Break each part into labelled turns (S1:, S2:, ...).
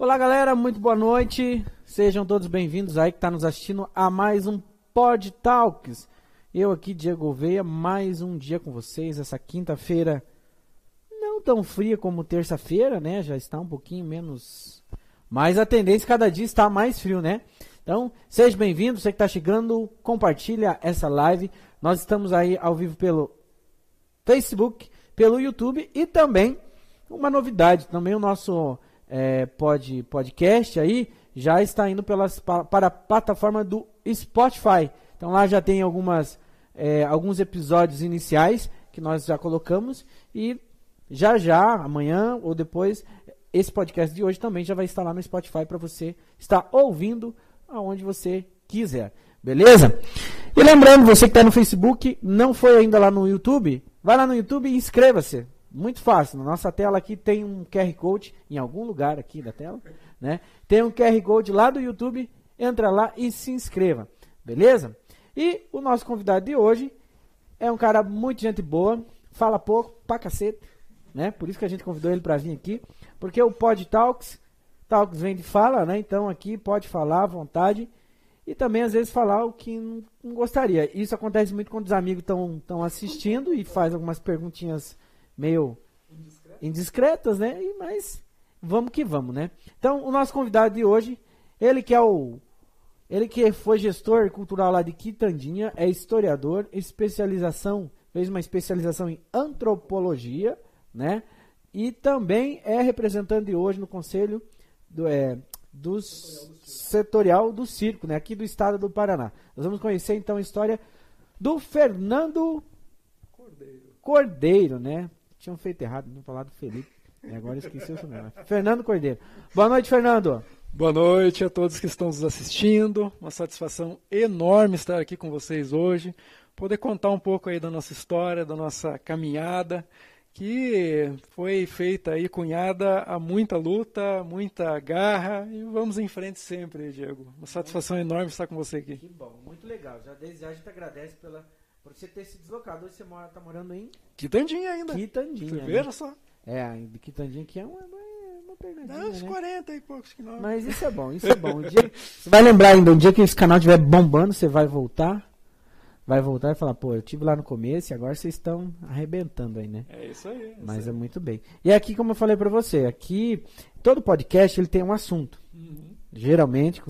S1: Olá, galera, muito boa noite. Sejam todos bem-vindos aí que está nos assistindo a mais um Pod Talks. Eu aqui, Diego Gouveia, mais um dia com vocês. Essa quinta-feira não tão fria como terça-feira, né? Já está um pouquinho menos. Mas a tendência cada dia está mais frio, né? Então, seja bem-vindo. Você que está chegando, compartilha essa live. Nós estamos aí ao vivo pelo Facebook, pelo YouTube e também uma novidade, também o nosso é, pod, podcast aí já está indo pelas, para a plataforma do Spotify. Então lá já tem algumas, é, alguns episódios iniciais que nós já colocamos e já já, amanhã ou depois, esse podcast de hoje também já vai estar lá no Spotify para você estar ouvindo aonde você quiser. Beleza? E lembrando, você que está no Facebook, não foi ainda lá no YouTube, vai lá no YouTube e inscreva-se. Muito fácil. Na nossa tela aqui tem um QR Code, em algum lugar aqui da tela, né? Tem um QR Code lá do YouTube, entra lá e se inscreva, beleza? E o nosso convidado de hoje é um cara muito gente boa, fala pouco, pra cacete, né? Por isso que a gente convidou ele para vir aqui, porque o Pod Talks, Talks vem de fala, né? Então aqui pode falar à vontade e também às vezes falar o que não, não gostaria. Isso acontece muito quando os amigos estão assistindo e faz algumas perguntinhas meio indiscretas, né? E, mas vamos que vamos, né? Então, o nosso convidado de hoje, ele que é o ele que foi gestor cultural lá de Quitandinha, é historiador, especialização, fez uma especialização em antropologia, né? E também é representante hoje no conselho do, é, do setorial do circo, né? Aqui do estado do Paraná. Nós vamos conhecer então a história do Fernando Cordeiro, Cordeiro né? Tinham feito errado, não falar do Felipe. E agora esqueci o seu nome. Fernando Cordeiro. Boa noite, Fernando.
S2: Boa noite a todos que estão nos assistindo. Uma satisfação enorme estar aqui com vocês hoje. Poder contar um pouco aí da nossa história, da nossa caminhada, que foi feita aí, cunhada a muita luta, muita garra. E vamos em frente sempre, Diego. Uma satisfação enorme estar com você aqui.
S1: Que bom, muito legal. Já desde já a gente agradece pela por você ter se deslocado. Hoje você mora, tá morando em
S2: Quitandinha ainda.
S1: Quitandinha. Você
S2: né? só.
S1: É, de Quitandinha que é uma, uma Não, uns
S2: né? 40 e poucos quilômetros.
S1: Mas isso é bom, isso é bom. Um dia, você vai lembrar ainda, um dia que esse canal estiver bombando, você vai voltar. Vai voltar e falar, pô, eu tive lá no começo e agora vocês estão arrebentando aí, né?
S2: É isso aí. É
S1: Mas
S2: isso
S1: é muito bem. E aqui, como eu falei para você, aqui todo podcast ele tem um assunto. Uhum. Geralmente,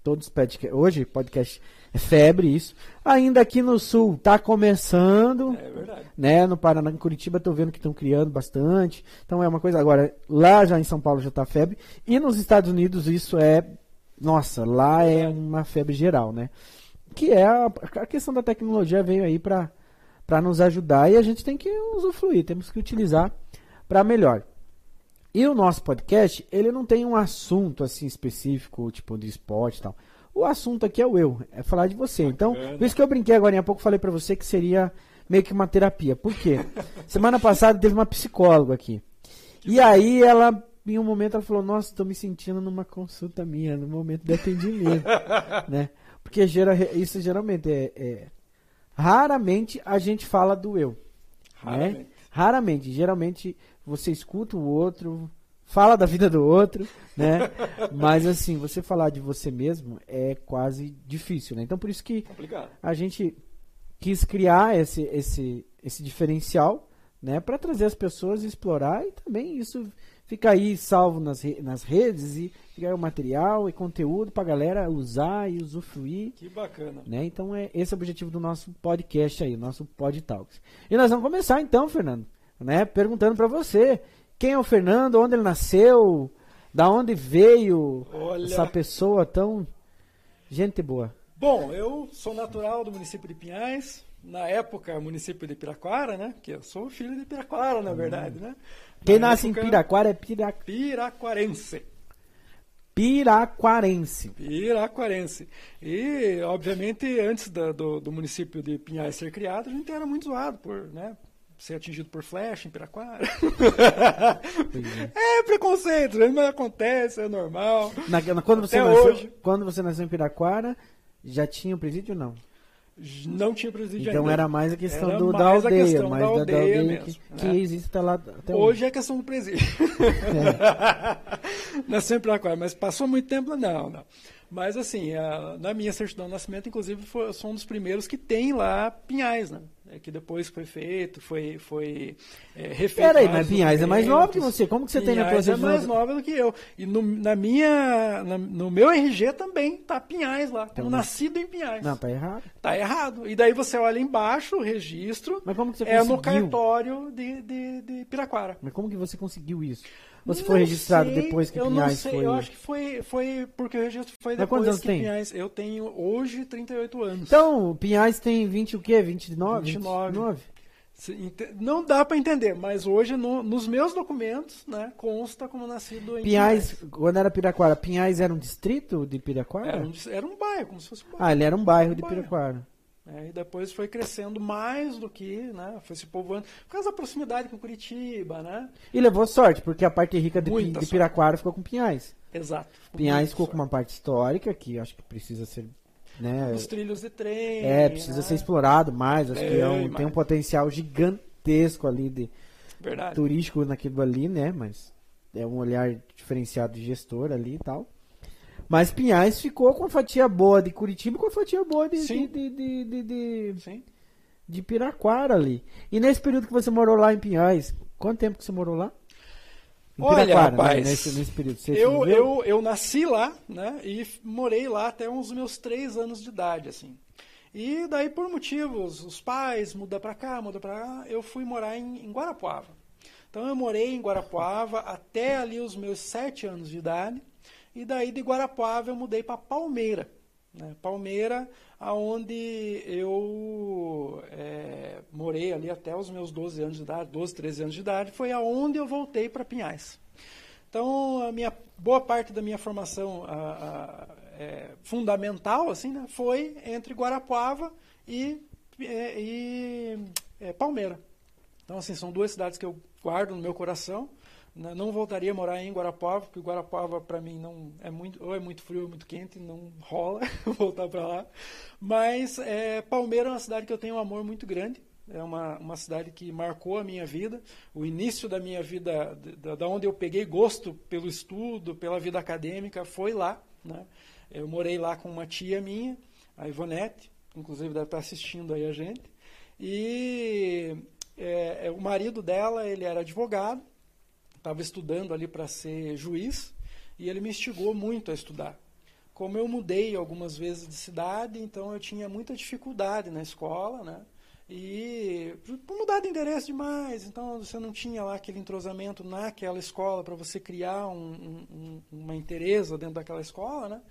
S1: todos os podcasts, hoje podcast é febre isso. Ainda aqui no sul tá começando.
S2: É verdade.
S1: Né? No Paraná, em Curitiba, tô vendo que estão criando bastante. Então é uma coisa. Agora, lá já em São Paulo já tá febre. E nos Estados Unidos isso é. Nossa, lá é uma febre geral, né? Que é a, a questão da tecnologia veio aí para para nos ajudar e a gente tem que usufruir, temos que utilizar para melhor. E o nosso podcast, ele não tem um assunto assim específico, tipo de esporte e tal. O assunto aqui é o eu, é falar de você. Então, por isso que eu brinquei agora há pouco, falei para você que seria meio que uma terapia. Por quê? Semana passada teve uma psicóloga aqui. E aí ela, em um momento, ela falou: Nossa, estou me sentindo numa consulta minha, no momento de atendimento. né? Porque gera, isso geralmente é, é, Raramente a gente fala do eu. Né? Raramente. Né? Raramente. Geralmente você escuta o outro, fala da vida do outro, né? Mas assim, você falar de você mesmo é quase difícil, né? Então por isso que
S2: Complicado.
S1: a gente quis criar esse esse esse diferencial, né, para trazer as pessoas e explorar e também isso fica aí salvo nas, nas redes e fica aí o material e conteúdo para galera usar e usufruir.
S2: Que bacana.
S1: Né? Então é esse é o objetivo do nosso podcast aí, nosso Pod Talks. E nós vamos começar então, Fernando, né, perguntando para você quem é o Fernando, onde ele nasceu, da onde veio Olha. essa pessoa tão gente boa.
S2: Bom, eu sou natural do município de Pinhais, na época município de Piraquara, né? Que eu sou filho de Piraquara, na verdade, né?
S1: Quem na nasce época, em Piraquara é Pira...
S2: Piraquarense.
S1: Piraquarense.
S2: Piraquarense. E, obviamente, antes da, do, do, município de Pinhais ser criado, a gente era muito zoado por, né, ser atingido por flecha em Piraquara. é. é preconceito, mas acontece, é normal.
S1: Na, quando, você nasceu, hoje. quando você nasceu em Piraquara, já tinha o presídio ou não?
S2: Não tinha presídio
S1: então
S2: ainda.
S1: era mais a questão era do, da aldeia, mais da aldeia, da aldeia mesmo, que,
S2: né?
S1: que existe tá lá
S2: hoje. Hoje é questão do presídio. É. Nasceu em Piraquara, mas passou muito tempo, não, não. Mas assim, a, na minha certidão de nascimento, inclusive, foi, eu sou um dos primeiros que tem lá Pinhais, né? É que depois foi feito, foi, foi é, refeito.
S1: Peraí, mas Pinhais é mais nova que você. Como que você
S2: Pinhais
S1: tem na tua
S2: é mais nova do que eu. E no, na minha, na- no meu RG também tá Pinhais lá, como
S1: mas-
S2: nascido em Pinhais.
S1: Não, tá errado.
S2: Tá errado. E daí você olha embaixo, o registro,
S1: Mas como que você
S2: é no
S1: conseguiu?
S2: cartório de, de, de Piraquara.
S1: Mas como que você conseguiu isso? Você
S2: Não
S1: foi registrado
S2: sei,
S1: depois que
S2: eu não
S1: Pinhais
S2: sei,
S1: foi...
S2: Eu acho que foi, foi porque o registro foi depois
S1: quantos anos
S2: que
S1: tem?
S2: Pinhais. Eu tenho hoje 38 anos.
S1: Então, Pinhais tem 20 o quê? 29?
S2: 29.
S1: 29?
S2: Se- ente- Não dá para entender, mas hoje no- nos meus documentos, né, consta como nascido em
S1: Pinhais, quando era Piraquara, Pinhais era um distrito de Piraquara?
S2: Era um, era um bairro, como se fosse um bairro.
S1: Ah, ele era um bairro de
S2: bairro.
S1: Piraquara.
S2: É, e depois foi crescendo mais do que, né, foi se povoando, por causa da proximidade com Curitiba, né?
S1: E levou sorte, porque a parte rica de,
S2: Muita
S1: de
S2: sorte.
S1: Piraquara ficou com Pinhais.
S2: Exato.
S1: Pinhais
S2: Muito
S1: ficou com
S2: sorte.
S1: uma parte histórica, que acho que precisa ser... Né,
S2: Os trilhos de trem.
S1: é, precisa
S2: né?
S1: ser explorado mais. Acho que é um- tem um potencial gigantesco ali de
S2: Verdade.
S1: turístico naquilo ali, né? Mas é um olhar diferenciado de gestor ali e tal. Mas Pinhais ficou com a fatia boa de Curitiba e com a fatia boa de,
S2: Sim.
S1: de, de, de, de,
S2: Sim.
S1: de Piraquara ali. E nesse período que você morou lá em Pinhais, quanto tempo que você morou lá? Em
S2: Olha,
S1: Piraquara, né?
S2: rapaz,
S1: nesse, nesse período. Você
S2: Eu, eu, eu nasci lá, né? E morei lá até uns meus três anos de idade, assim. E daí, por motivos, os pais mudam pra cá, mudam pra lá, eu fui morar em, em Guarapuava. Então, eu morei em Guarapuava até ali os meus sete anos de idade. E daí, de Guarapuava, eu mudei para Palmeira. Né? Palmeira, aonde eu é, morei ali até os meus 12 anos de idade, 12, 13 anos de idade, foi aonde eu voltei para Pinhais. Então, a minha boa parte da minha formação a- a- é, fundamental assim, né, foi entre Guarapuava e, é, e, é, Palmeira. Então, assim, são duas cidades que eu guardo no meu coração. Não voltaria a morar em Guarapuava, porque Guarapuava para mim não é muito, ou é muito frio ou é muito quente, não rola voltar para lá. Mas é, Palmeira é uma cidade que eu tenho um amor muito grande. É uma, uma cidade que marcou a minha vida, o início da minha vida, da, da onde eu peguei gosto pelo estudo, pela vida acadêmica, foi lá. Né? Eu morei lá com uma tia minha, a Ivonete, inclusive deve estar assistindo aí a gente. E é, é, o marido dela, ele era advogado, estava estudando ali para ser juiz, e ele me instigou muito a estudar. Como eu mudei algumas vezes de cidade, então eu tinha muita dificuldade na escola, né? E por mudar de endereço demais, então você não tinha lá aquele entrosamento naquela escola para você criar um, um, um, uma interesa dentro daquela escola, né?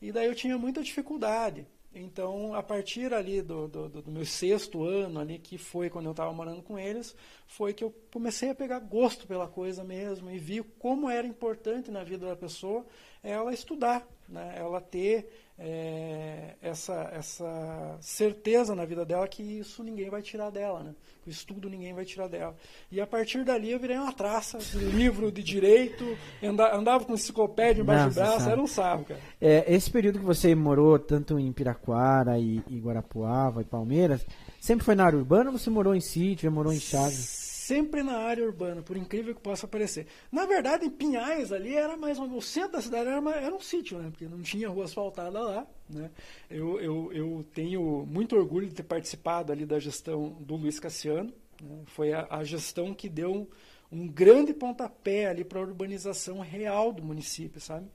S2: E daí eu tinha muita dificuldade. Então, a partir ali do, do, do meu sexto ano, ali que foi quando eu estava morando com eles, foi que eu comecei a pegar gosto pela coisa mesmo e vi como era importante na vida da pessoa ela estudar, né? ela ter é, essa, essa certeza na vida dela que isso ninguém vai tirar dela, né? o estudo ninguém vai tirar dela. E a partir dali eu virei uma traça, de livro de direito, anda- andava com enciclopédia embaixo do braço,
S1: sabe.
S2: era um sarro, cara.
S1: É, esse período que você morou tanto em Piraquara e, e Guarapuava e Palmeiras, sempre foi na área urbana ou você morou em sítio, morou em Chaves?
S2: Sempre na área urbana, por incrível que possa parecer. Na verdade, em Pinhais ali era mais um, o centro da cidade era, uma- era um sítio, né? Porque não tinha rua asfaltada lá, né? Eu, eu, eu tenho muito orgulho de ter participado ali da gestão do Luiz Cassiano. né? Foi a, a gestão que deu um, um grande pontapé ali para a urbanização real do município, sabe?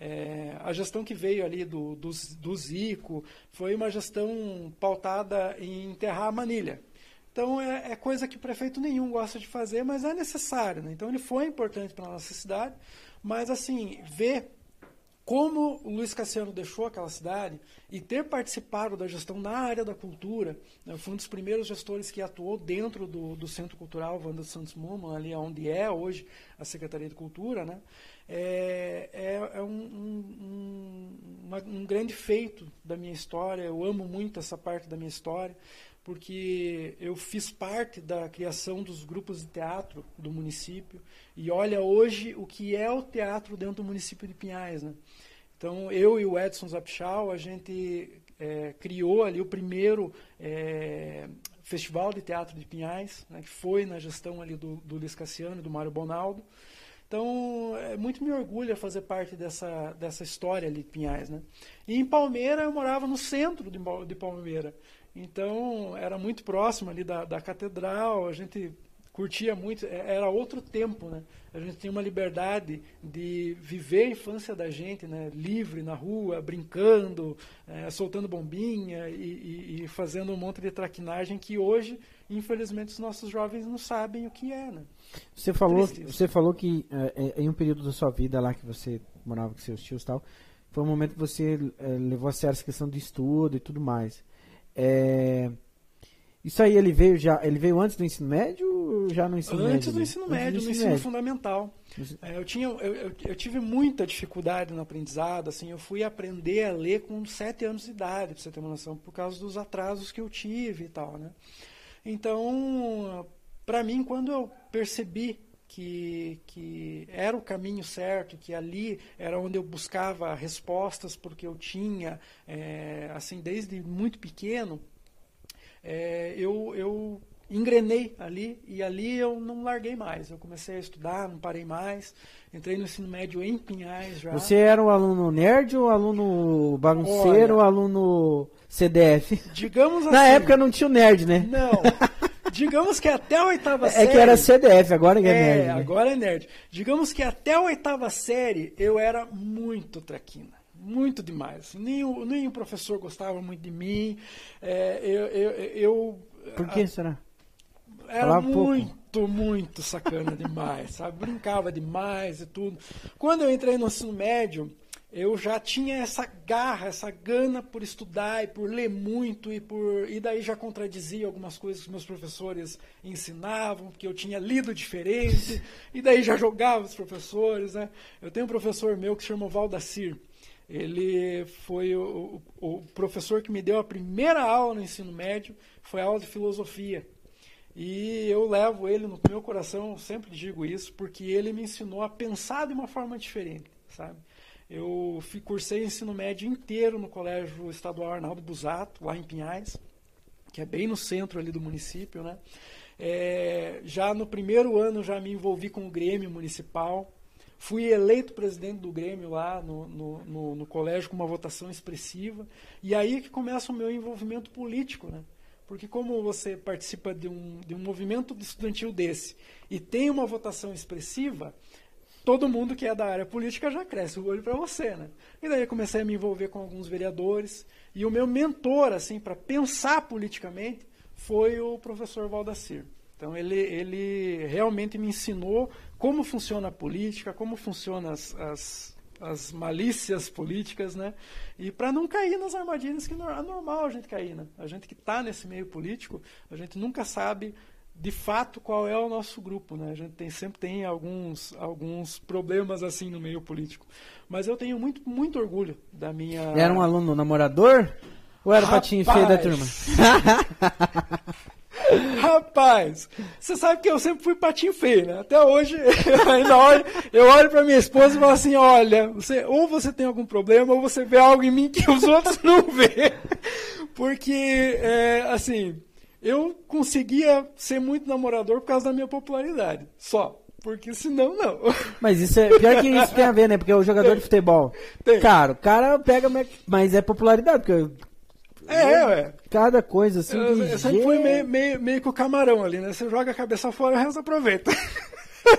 S2: É, a gestão que veio ali do, do, do Zico foi uma gestão pautada em enterrar a manilha. Então é, é coisa que prefeito nenhum gosta de fazer, mas é necessário. Né? Então ele foi importante para a nossa cidade, mas assim, ver como o Luiz Cassiano deixou aquela cidade e ter participado da gestão na área da cultura, né, foi um dos primeiros gestores que atuou dentro do, do Centro Cultural Wanda Santos Muma, ali onde é hoje a Secretaria de Cultura, né, é, é, é um, um, uma- um grande feito da minha história. Eu amo muito essa parte da minha história, porque eu fiz parte da criação dos grupos de teatro do município e olha hoje o que é o teatro dentro do município de Pinhais, né? Então eu e o Edson Zapchal a gente é, criou ali o primeiro é, festival de teatro de Pinhais, né, que foi na gestão ali do, do Luiz Cassiano e do Mário Bonaldo. Então é, muito me orgulha fazer parte dessa, dessa história ali de Pinhais, né? E em Palmeira eu morava no centro de, de Palmeira. Então era muito próximo ali da, da catedral, a gente curtia muito, é, era outro tempo, né? A gente tinha uma liberdade de viver a infância da gente, né? Livre na rua, brincando, é, soltando bombinha e, e, e, fazendo um monte de traquinagem que hoje, infelizmente, os nossos jovens não sabem o que é, né?
S1: Você falou, você falou que é, é, em um período da sua vida lá que você morava com seus tios e tal, foi um momento que você é, levou a sério essa questão de estudo e tudo mais. É, isso aí ele veio já, ele veio antes do ensino médio ou já no ensino
S2: antes
S1: médio?
S2: Do ensino antes médio, do ensino, no ensino médio. fundamental. É, eu, tinha, eu, eu, eu, tive muita dificuldade no aprendizado, assim, eu fui aprender a ler com sete anos de idade, para você ter uma noção, por causa dos atrasos que eu tive e tal, né? Então, para mim, quando eu percebi que, que era o caminho certo, que ali era onde eu buscava respostas, porque eu tinha, é, assim, desde muito pequeno, é, eu, eu engrenei ali e ali eu não larguei mais. Eu comecei a estudar, não parei mais. Entrei no ensino médio em Pinhais já.
S1: Você era um aluno nerd ou aluno bagunceiro ou aluno CDF?
S2: Digamos assim.
S1: Na época não tinha o nerd, né?
S2: Não. Digamos que até a oitava série.
S1: É que era CDF, agora é, é nerd.
S2: É, agora é nerd. Digamos que até a oitava série eu era muito traquina muito demais. Nem o, nem o professor gostava muito de mim. É, eu, eu, eu,
S1: Por que a, será?
S2: Era Falava muito, pouco. muito sacana demais, sabe? Brincava demais e tudo. Quando eu entrei no ensino médio, eu já tinha essa garra, essa gana por estudar e por ler muito e por e daí já contradizia algumas coisas que meus professores ensinavam, porque eu tinha lido diferente, e daí já jogava os professores, né? Eu tenho um professor meu que se chama Valdacir. Ele foi o, o, o, professor que me deu a primeira aula no ensino médio, foi a aula de filosofia. E eu levo ele no meu coração, sempre digo isso, porque ele me ensinou a pensar de uma forma diferente, sabe? Eu cursei ensino médio inteiro no Colégio Estadual Arnaldo Busato, lá em Pinhais, que é bem no centro ali do município, né? É, já no primeiro ano já me envolvi com o Grêmio Municipal, Fui eleito presidente do Grêmio lá no, no, no, no, colégio com uma votação expressiva. E aí que começa o meu envolvimento político, né? Porque como você participa de um, de um movimento estudantil desse e tem uma votação expressiva, todo mundo que é da área política já cresce o olho para você, né? E daí eu comecei a me envolver com alguns vereadores e o meu mentor, assim, para pensar politicamente, foi o professor Valdacir. Então ele, ele realmente me ensinou como funciona a política, como funcionam as, as, as malícias políticas, né? E para não cair nas armadilhas que é normal a gente cair, né? A gente que está nesse meio político, a gente nunca sabe de fato qual é o nosso grupo, né? A gente tem, sempre tem alguns, alguns problemas assim no meio político. Mas eu tenho muito, muito orgulho da minha.
S1: Era um aluno namorador? Ou era o patinho feio da turma?
S2: Rapaz, você sabe que eu sempre fui patinho feio, né? Até hoje, eu ainda olho, eu olho pra minha esposa e falo assim, olha, você, ou você tem algum problema, ou você vê algo em mim que os outros não vê. Porque, é, assim, eu conseguia ser muito namorador por causa da minha popularidade, só. Porque senão, não.
S1: Mas isso é. Pior que isso tem a ver, né? Porque o jogador de futebol. Tem. Cara, o cara pega. Mas é popularidade, porque
S2: é, ué.
S1: Cada coisa assim.
S2: Eu, eu sempre fui meio, meio, meio que o camarão ali, né? Você joga a cabeça fora e o resto aproveita.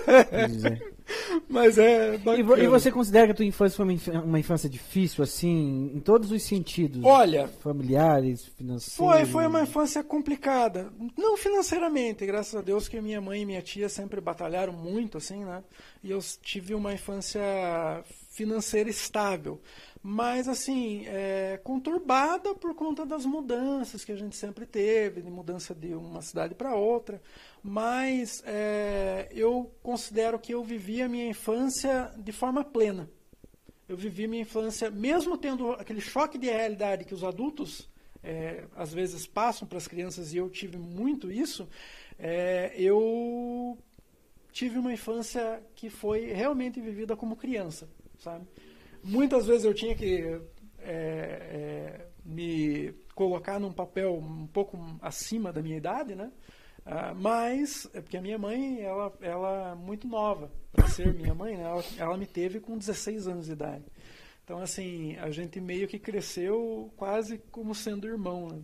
S2: É. Mas é.
S1: E, e, você considera que a tua infância foi uma infância difícil, assim, em todos os sentidos?
S2: Olha.
S1: Familiares, financeiros?
S2: Foi, foi uma infância complicada. Não financeiramente, graças a Deus que minha mãe e minha tia sempre batalharam muito, assim, né? E eu tive uma infância financeira estável mas assim, é, conturbada por conta das mudanças que a gente sempre teve, de mudança de uma cidade para outra. Mas é, eu considero que eu vivi a minha infância de forma plena. Eu vivi minha infância, mesmo tendo aquele choque de realidade que os adultos é, às vezes passam para as crianças, e eu tive muito isso, é, eu tive uma infância que foi realmente vivida como criança, sabe? Muitas vezes eu tinha que é, é, me colocar num papel um pouco acima da minha idade, né? Ah, mas, é porque a minha mãe, ela, ela é muito nova para ser minha mãe, né? ela, ela me teve com 16 anos de idade. Então, assim, a gente meio que cresceu quase como sendo irmão. Né?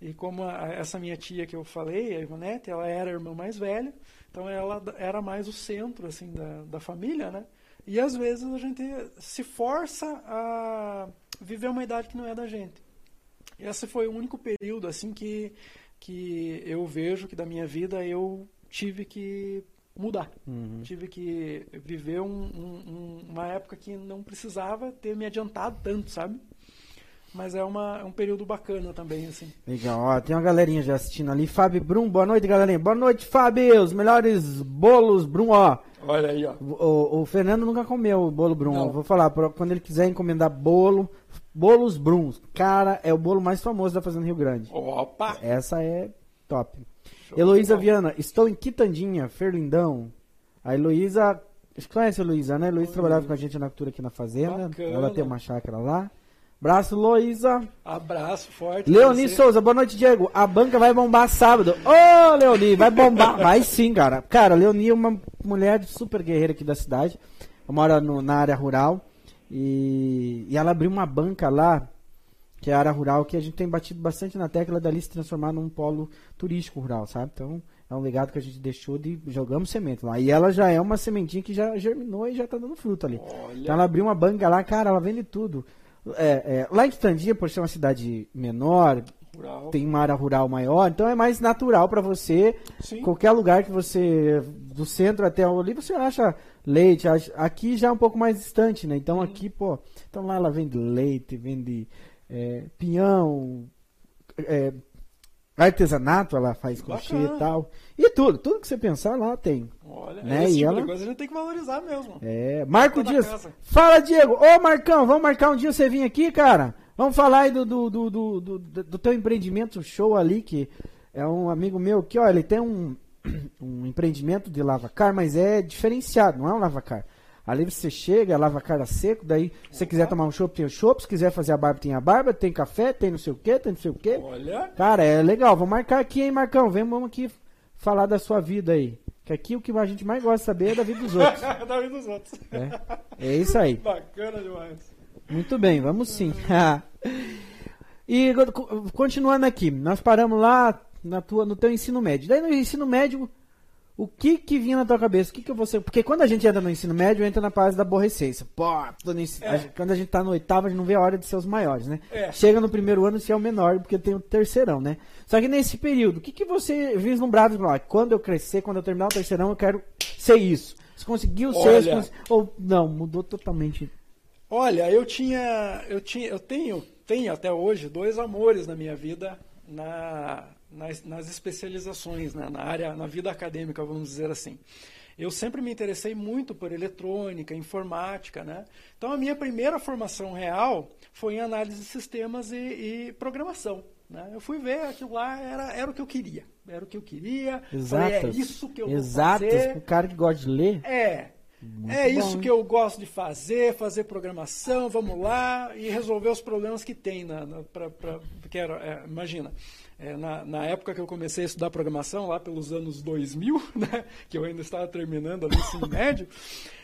S2: E como a, essa minha tia que eu falei, a Ivonete, ela era a irmã mais velha, então ela era mais o centro, assim, da, da família, né? E às vezes a gente se força a viver uma idade que não é da gente. Esse foi o único período, assim, que, que eu vejo que da minha vida eu tive que mudar. Uhum. Tive que viver um, um, uma época que não precisava ter me adiantado tanto, sabe? Mas é, uma, é um período bacana também, assim.
S1: Legal, ó, tem uma galerinha já assistindo ali. Fábio Brum, boa noite, galerinha. Boa noite, Fábio. Os melhores bolos, Brum, ó.
S2: Olha aí, ó.
S1: O, o Fernando nunca comeu o bolo Brum. Vou falar, quando ele quiser encomendar bolo, bolos Bruns. Cara, é o bolo mais famoso da Fazenda Rio Grande.
S2: Opa!
S1: Essa é top. Heloísa Viana, estou em Quitandinha, Ferlindão. A Heloísa. Conhece a Heloísa, né? Heloísa trabalhava com a gente na cultura aqui na fazenda. Bacana. Ela tem uma chácara lá. Abraço, Heloísa.
S2: Abraço forte.
S1: Leoni Souza, boa noite, Diego. A banca vai bombar sábado. Ô, oh, Leoni, vai bombar. vai sim, cara. Cara, Leoni é uma mulher super guerreira aqui da cidade. Mora no, na área rural. E, e ela abriu uma banca lá que é a área rural, que a gente tem batido bastante na tecla dali se transformar num polo turístico rural, sabe? Então, é um legado que a gente deixou de jogamos semente lá. E ela já é uma sementinha que já germinou e já está dando fruto ali. Olha. Então ela abriu uma banca lá, cara, ela vende tudo. É, é, lá em Tandinha, por ser uma cidade menor, rural. tem uma área rural maior, então é mais natural para você. Sim. Qualquer lugar que você, do centro até ali, você acha leite. Aqui já é um pouco mais distante, né? Então aqui, pô, então lá ela vende leite, vende é, pinhão, é, artesanato, ela faz crochê e tal. E tudo, tudo que você pensar lá tem.
S2: Olha, né? esse e tipo ela... coisa a gente tem que valorizar mesmo.
S1: É, Marco Dias. Fala, Diego. Ô, Marcão, vamos marcar um dia você vir aqui, cara? Vamos falar aí do, do, do, do, do, do teu empreendimento show ali, que é um amigo meu que, ó, ele tem um, um empreendimento de lavacar, mas é diferenciado, não é um lavacar. Ali você chega, lava a cara seco, daí se você quiser tomar um chopp, tem o chopp, se quiser fazer a barba, tem a barba, tem café, tem não sei o que, tem não sei o que. Olha. Cara, é legal. Vamos marcar aqui, hein, Marcão? Vem, vamos aqui falar da sua vida aí. Que aqui o que a gente mais gosta de saber é da vida dos outros.
S2: da vida dos outros.
S1: É, é isso aí.
S2: Bacana demais.
S1: Muito bem, vamos sim. e continuando aqui, nós paramos lá na tua, no teu ensino médio. Daí no ensino médio, o que que vinha na tua cabeça? O que que você... Porque quando a gente entra no ensino médio, entra na fase da aborrecência. Pô, ensino... é. quando a gente tá no oitavo, a gente não vê a hora de ser os maiores, né? É. Chega no primeiro ano, você é o menor, porque tem o terceirão, né? Só que nesse período, o que que você vislumbrava? Ah, quando eu crescer, quando eu terminar o terceirão, eu quero ser isso. Você conseguiu Olha, ser... Cons... Ou não, mudou totalmente.
S2: Olha, eu tinha... Eu, tinha, eu tenho, tenho até hoje dois amores na minha vida na nas, nas especializações, né, na área, na vida acadêmica, vamos dizer assim. Eu sempre me interessei muito por eletrônica, informática, né? Então a minha primeira formação real foi em análise de sistemas e, e programação. Né? Eu fui ver aquilo lá, era, era o que eu queria. Era o que eu queria.
S1: Exato.
S2: é isso que eu
S1: Exato.
S2: vou fazer.
S1: o cara que gosta de ler.
S2: É. Muito é bom, isso hein? que eu gosto de fazer, fazer programação, vamos lá e resolver os problemas que tem na, na pra, pra, porque era, é, imagina, é, na, na, época que eu comecei a estudar programação, lá pelos anos 2000, né, que eu ainda estava terminando ali o ensino médio,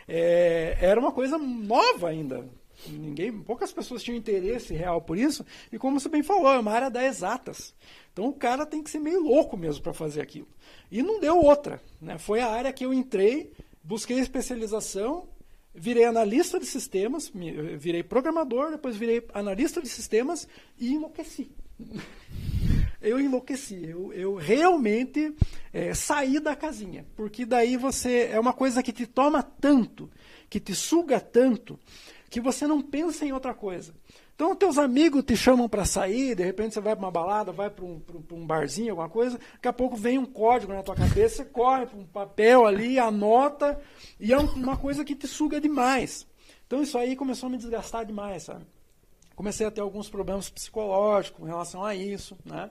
S2: é, era uma coisa nova ainda. Ninguém, poucas pessoas tinham interesse real por isso, e como você bem falou, é uma área da exatas. Então o cara tem que ser meio louco mesmo para fazer aquilo. E não deu outra. Né? Foi a área que eu entrei, busquei especialização, virei analista de sistemas, virei programador, depois virei analista de sistemas e enlouqueci. eu enlouqueci. Eu, eu realmente é, saí da casinha. Porque daí você. É uma coisa que te toma tanto, que te suga tanto, que você não pensa em outra coisa. Então, teus amigos te chamam para sair, de repente você vai para uma balada, vai para um, um, barzinho, alguma coisa, daqui a pouco vem um código na tua cabeça, você corre para um papel ali, anota, e é uma coisa que te suga demais. Então, isso aí começou a me desgastar demais, sabe? Comecei a ter alguns problemas psicológicos em relação a isso, né?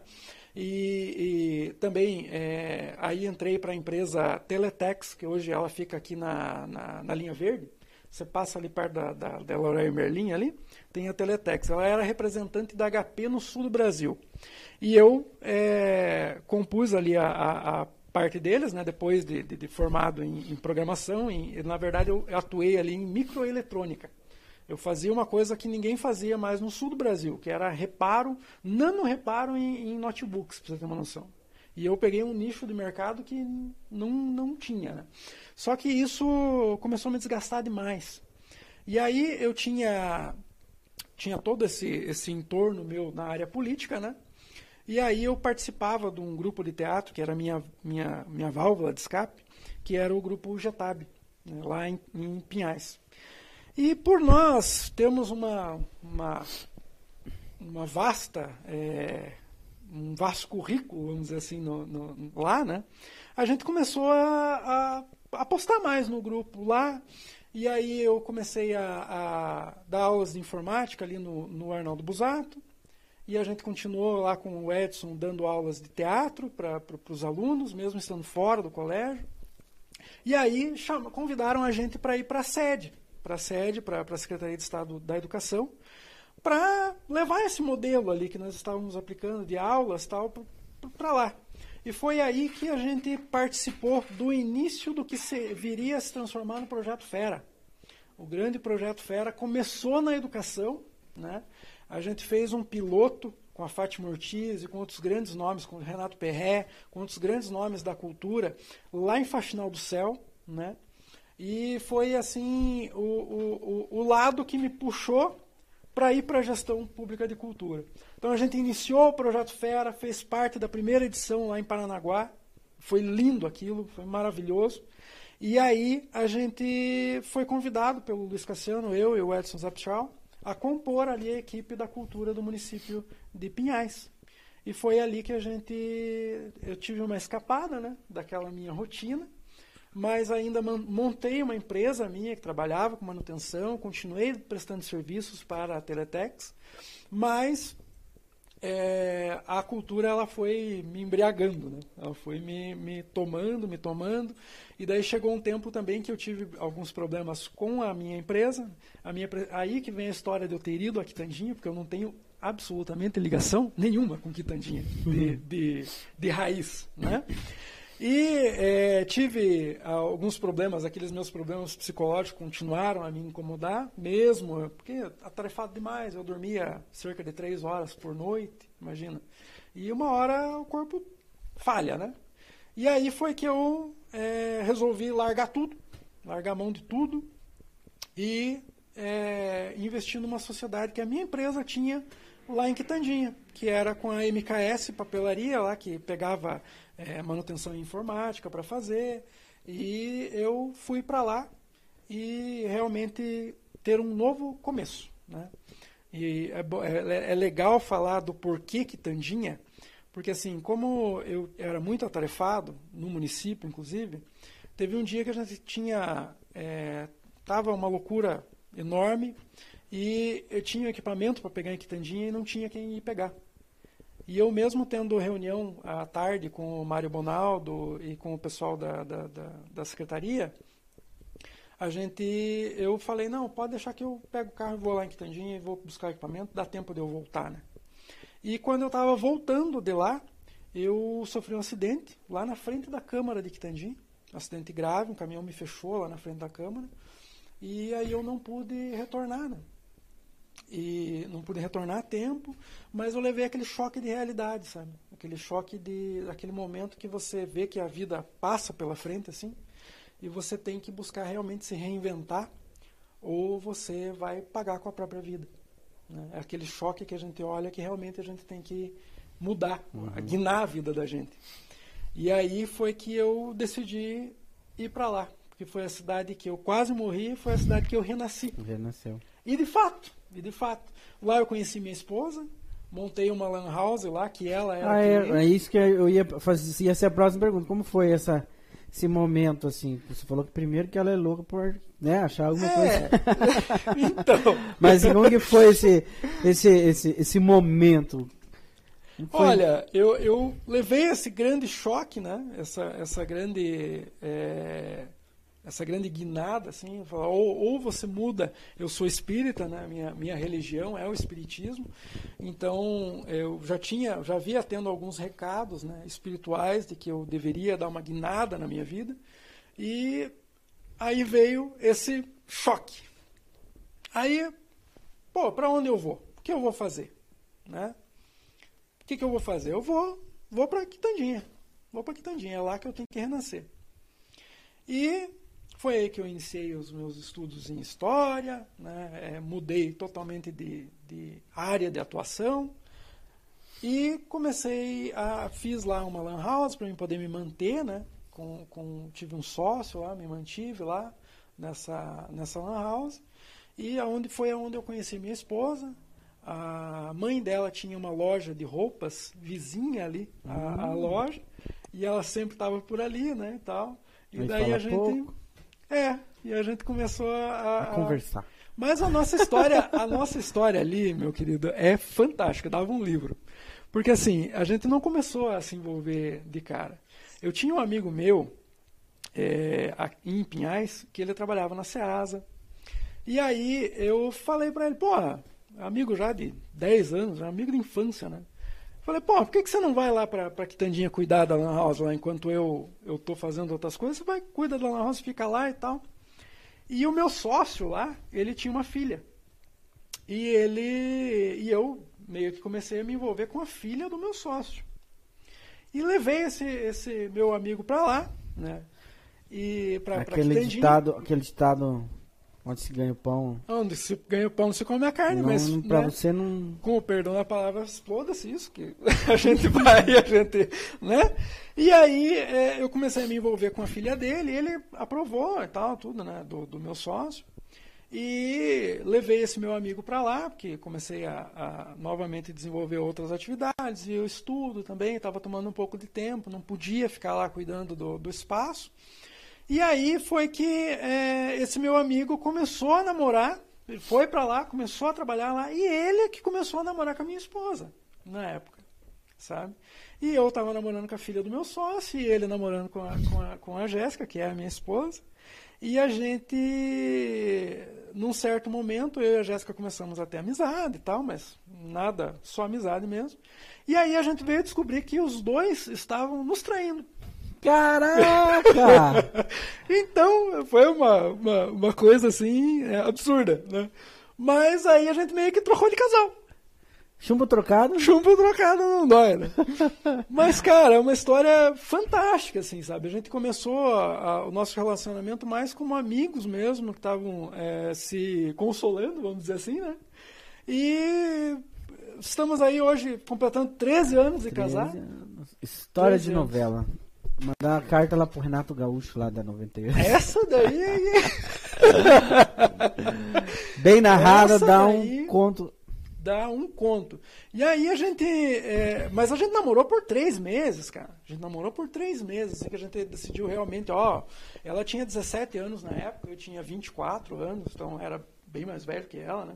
S2: E, e também é, aí entrei para a empresa Teletex, que hoje ela fica aqui na, na, na linha verde. Você passa ali perto da, da, da Leroy Merlin ali, tem a Teletex. Ela era representante da HP no sul do Brasil. E eu é, compus ali a, a, a parte deles, né, depois de, de, de formado em, em programação, em, na verdade eu atuei ali em microeletrônica. Eu fazia uma coisa que ninguém fazia mais no sul do Brasil, que era reparo, nano reparo em, em notebooks, para você ter uma noção. E eu peguei um nicho de mercado que não, não tinha. Né? Só que isso começou a me desgastar demais. E aí eu tinha, tinha todo esse, esse entorno meu na área política, né? E aí eu participava de um grupo de teatro, que era minha, minha, minha válvula de escape, que era o grupo Getab, né, lá em, em Pinhais. E por nós termos uma, uma, uma vasta, é, um vasto currículo, vamos dizer assim, no, no, lá, né? A gente começou a, a apostar mais no grupo lá. E aí eu comecei a, a dar aulas de informática ali no, no Arnaldo Busato. E a gente continuou lá com o Edson dando aulas de teatro para os alunos, mesmo estando fora do colégio. E aí chama, convidaram a gente para ir para a sede para a sede, para a Secretaria de Estado da Educação, para levar esse modelo ali que nós estávamos aplicando de aulas tal para lá. E foi aí que a gente participou do início do que viria a se transformar no projeto Fera. O grande projeto Fera começou na educação, né? A gente fez um piloto com a Fátima Ortiz e com outros grandes nomes, com o Renato Perré, com outros grandes nomes da cultura, lá em Faxinal do Céu, né? E foi assim o, o, o lado que me puxou para ir para a gestão pública de cultura. Então a gente iniciou o projeto Fera, fez parte da primeira edição lá em Paranaguá. Foi lindo aquilo, foi maravilhoso. E aí a gente foi convidado pelo Luiz Cassiano, eu e o Edson Zapchal, a compor ali a equipe da cultura do município de Pinhais. E foi ali que a gente eu tive uma escapada, né, daquela minha rotina mas ainda montei uma empresa minha que trabalhava com manutenção, continuei prestando serviços para a Teletex, mas é, a cultura ela foi me embriagando, né? ela foi me, me tomando, me tomando, e daí chegou um tempo também que eu tive alguns problemas com a minha empresa, a minha, aí que vem a história de eu ter ido a Quitandinha, porque eu não tenho absolutamente ligação nenhuma com Quitandinha, de, de, de raiz, né? E é, tive alguns problemas, aqueles meus problemas psicológicos continuaram a me incomodar, mesmo, porque atarefado demais, eu dormia cerca de três horas por noite, imagina. E uma hora o corpo falha, né? E aí foi que eu é, resolvi largar tudo, largar a mão de tudo e é, investir numa sociedade que a minha empresa tinha lá em Quitandinha, que era com a MKS Papelaria, lá que pegava é, manutenção informática para fazer. E eu fui para lá e realmente ter um novo começo. Né? E é, é, é, legal falar do porquê Quitandinha, porque assim, como eu era muito atarefado, no município inclusive, teve um dia que a gente tinha. É, uma loucura enorme e eu tinha equipamento para pegar em Quitandinha e não tinha quem ir pegar. E eu mesmo tendo reunião à tarde com o Mário Bonaldo e com o pessoal da, da, da, da secretaria, a gente, eu falei, não, pode deixar que eu pego o carro e vou lá em Quitandinha e vou buscar equipamento, dá tempo de eu voltar, né? E quando eu estava voltando de lá, eu sofri um acidente lá na frente da Câmara de Quitandinha, um acidente grave, um caminhão me fechou lá na frente da Câmara, e aí eu não pude retornar, né? E não pude retornar a tempo, mas eu levei aquele choque de realidade, sabe? Aquele choque de aquele momento que você vê que a vida passa pela frente assim, e você tem que buscar realmente se reinventar ou você vai pagar com a própria vida. Né? É aquele choque que a gente olha que realmente a gente tem que mudar, uhum. guinar a vida da gente. E aí foi que eu decidi ir para lá, porque foi a cidade que eu quase morri, foi a cidade que eu renasci.
S1: Renasceu.
S2: E de fato, e de fato, lá eu conheci minha esposa, montei uma lan house lá, que ela era.
S1: Ah, é, é, isso que eu ia fazer, ia ser a próxima pergunta. Como foi essa, esse momento, assim? Você falou que primeiro que ela é louca por né, achar alguma é. coisa. então. Mas como que foi esse, esse, esse, esse momento?
S2: Olha, eu, eu levei esse grande choque, né? Essa, essa grande. É essa grande guinada, assim, ou, ou você muda, eu sou espírita, né, minha, minha religião é o espiritismo, então eu já tinha, já havia tendo alguns recados né, espirituais de que eu deveria dar uma guinada na minha vida, e aí veio esse choque. Aí, pô, para onde eu vou? O que eu vou fazer? Né? O que, que eu vou fazer? Eu vou, vou para Quitandinha, vou para Quitandinha, é lá que eu tenho que renascer. E foi aí que eu iniciei os meus estudos em história, né? é, mudei totalmente de, de, área de atuação e comecei a fiz lá uma lan house para poder me manter, né? Com, com, tive um sócio lá, me mantive lá nessa nessa lan house e aonde foi aonde eu conheci minha esposa. A mãe dela tinha uma loja de roupas vizinha ali a, a hum. loja e ela sempre estava por ali, né, e tal. E daí a gente pouco é, e a gente começou a,
S1: a conversar.
S2: Mas a nossa história, a nossa história ali, meu querido, é fantástica, dava um livro. Porque assim, a gente não começou a se envolver de cara. Eu tinha um amigo meu é, em Pinhais que ele trabalhava na Ceasa. E aí eu falei para ele, porra, amigo já de 10 anos, amigo de infância, né? Falei, pô, por que, que você não vai lá para pra Quitandinha cuidar da Lan House lá enquanto eu, eu tô fazendo outras coisas? Você vai, cuida da Lan House, fica lá e tal. E o meu sócio lá, ele tinha uma filha. E ele. E eu meio que comecei a me envolver com a filha do meu sócio. E levei esse, esse meu amigo para lá, né? E pra,
S1: aquele pra ditado, aquele ditado Onde se ganha o pão.
S2: Onde se ganha o pão não se come a carne,
S1: não,
S2: mas.
S1: Pra né, você não.
S2: Com o perdão da palavra, exploda-se isso, que a gente vai, a gente. né? E aí é, eu comecei a me envolver com a filha dele, e ele aprovou e tal, tudo, né? Do, do meu sócio. E levei esse meu amigo para lá, porque comecei a, a, novamente desenvolver outras atividades, e eu estudo também, estava tomando um pouco de tempo, não podia ficar lá cuidando do, do espaço. E aí foi que é, esse meu amigo começou a namorar, ele foi para lá, começou a trabalhar lá, e ele é que começou a namorar com a minha esposa, na época, sabe? E eu estava namorando com a filha do meu sócio, e ele namorando com a, com a, com a Jéssica, que é a minha esposa. E a gente, num certo momento, eu e a Jéssica começamos a ter amizade e tal, mas nada, só amizade mesmo. E aí a gente veio descobrir que os dois estavam nos traindo.
S1: Caraca!
S2: então, foi uma, uma, uma coisa assim é, absurda, né? Mas aí a gente meio que trocou de casal.
S1: Chumbo trocado?
S2: Chumbo trocado não dói, né? Mas, cara, é uma história fantástica, assim, sabe? A gente começou a, a, o nosso relacionamento mais como amigos mesmo, que estavam é, se consolando, vamos dizer assim, né? E estamos aí hoje completando 13 anos de 13 casar. Anos.
S1: História de anos. novela. Mandar uma carta lá pro Renato Gaúcho lá da 98.
S2: Essa daí.
S1: Bem narrada, Essa dá um conto.
S2: Dá um conto. E aí a gente. É, mas a gente namorou por três meses, cara. A gente namorou por três meses. Assim que a gente decidiu realmente, ó. Ela tinha 17 anos na época, eu tinha 24 anos, então era bem mais velho que ela, né?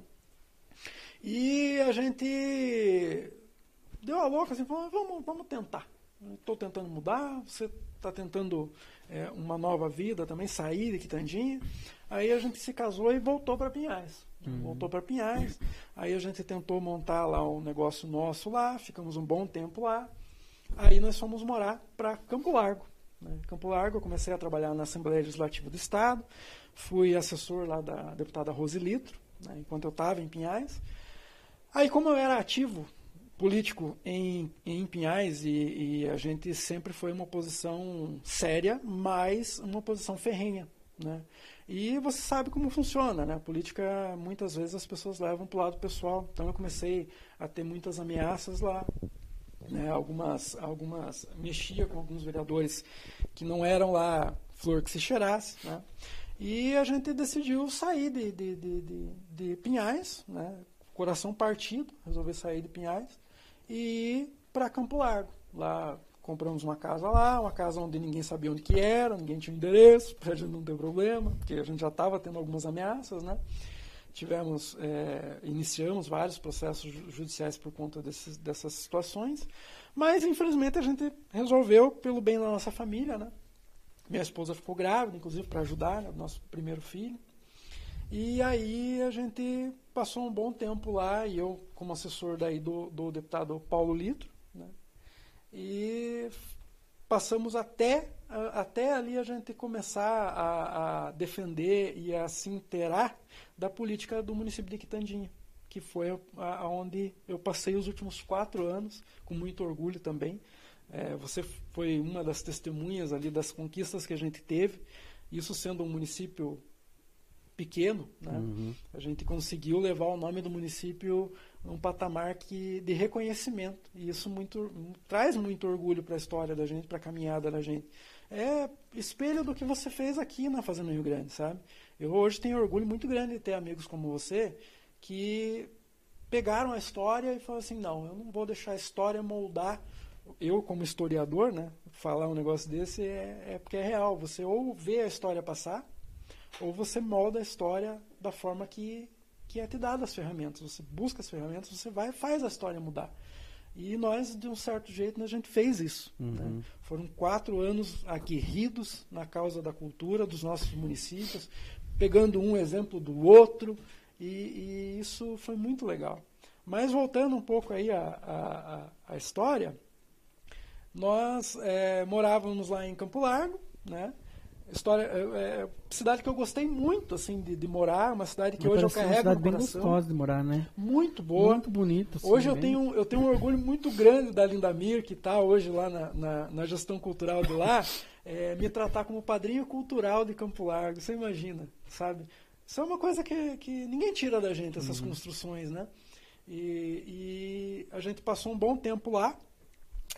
S2: E a gente deu a louca assim, falou, vamos, vamos tentar estou tentando mudar, você está tentando é, uma nova vida também, sair de Quitandinha. Aí a gente se casou e voltou para Pinhais. Uhum. Voltou para Pinhais. Aí a gente tentou montar lá um negócio nosso lá, ficamos um bom tempo lá. Aí nós fomos morar para Campo Largo. Né? Campo Largo, eu comecei a trabalhar na Assembleia Legislativa do Estado, fui assessor lá da deputada Rose Litro, né, enquanto eu estava em Pinhais. Aí, como eu era ativo político em, em Pinhais e, e, a gente sempre foi uma posição séria, mas uma posição ferrenha. Né? E você sabe como funciona, né? A política, muitas vezes as pessoas levam para o lado pessoal. Então eu comecei a ter muitas ameaças lá. Né? Algumas, algumas, mexia com alguns vereadores que não eram lá flor que se cheirasse. Né? E a gente decidiu sair de, de, de, de, de Pinhais, né? coração partido, resolver sair de Pinhais e para Campo Largo. Lá compramos uma casa lá, uma casa onde ninguém sabia onde que era, ninguém tinha endereço, para a gente não ter problema, porque a gente já estava tendo algumas ameaças, né? Tivemos, é, iniciamos vários processos judiciais por conta desses, dessas situações, mas infelizmente a gente resolveu, pelo bem da nossa família, né? Minha esposa ficou grávida, inclusive, para ajudar, né, nosso primeiro filho. E aí a gente passou um bom tempo lá, e eu como assessor daí do, do deputado Paulo Litro, né? E passamos até, até ali a gente começar a, a, defender e a se inteirar da política do município de Quitandinha, que foi aonde eu passei os últimos quatro anos, com muito orgulho também. É, você foi uma das testemunhas ali das conquistas que a gente teve, isso sendo um município pequeno, né? Uhum. a gente conseguiu levar o nome do município num patamar que, de reconhecimento. E isso muito, traz muito orgulho para a história da gente, para a caminhada da gente. É espelho do que você fez aqui na Fazenda Rio Grande, sabe? Eu hoje tenho orgulho muito grande de ter amigos como você que pegaram a história e falaram assim: não, eu não vou deixar a história moldar. Eu, como historiador, né, falar um negócio desse é, é porque é real. Você ou vê a história passar ou você molda a história da forma que, que é te dada as ferramentas. Você busca as ferramentas, você vai e faz a história mudar. E nós, de um certo jeito, a gente fez isso. Uhum. Né? Foram quatro anos aguerridos na causa da cultura dos nossos municípios, pegando um exemplo do outro, e, e isso foi muito legal. Mas voltando um pouco aí à, a história, nós é, morávamos lá em Campo Largo, né? História, é, é, cidade que eu gostei muito assim de, de morar, uma cidade que hoje eu carrego uma cidade
S1: bem gostosa de morar, né?
S2: Muito boa,
S1: muito bonito.
S2: Assim, hoje eu tenho eu tenho um orgulho muito grande da Lindamir que está hoje lá na, na, na, gestão cultural de lá, é, me tratar como padrinho cultural de Campo Largo. Você imagina, sabe? Isso é uma coisa que, que ninguém tira da gente essas uhum. construções, né? E, e a gente passou um bom tempo lá.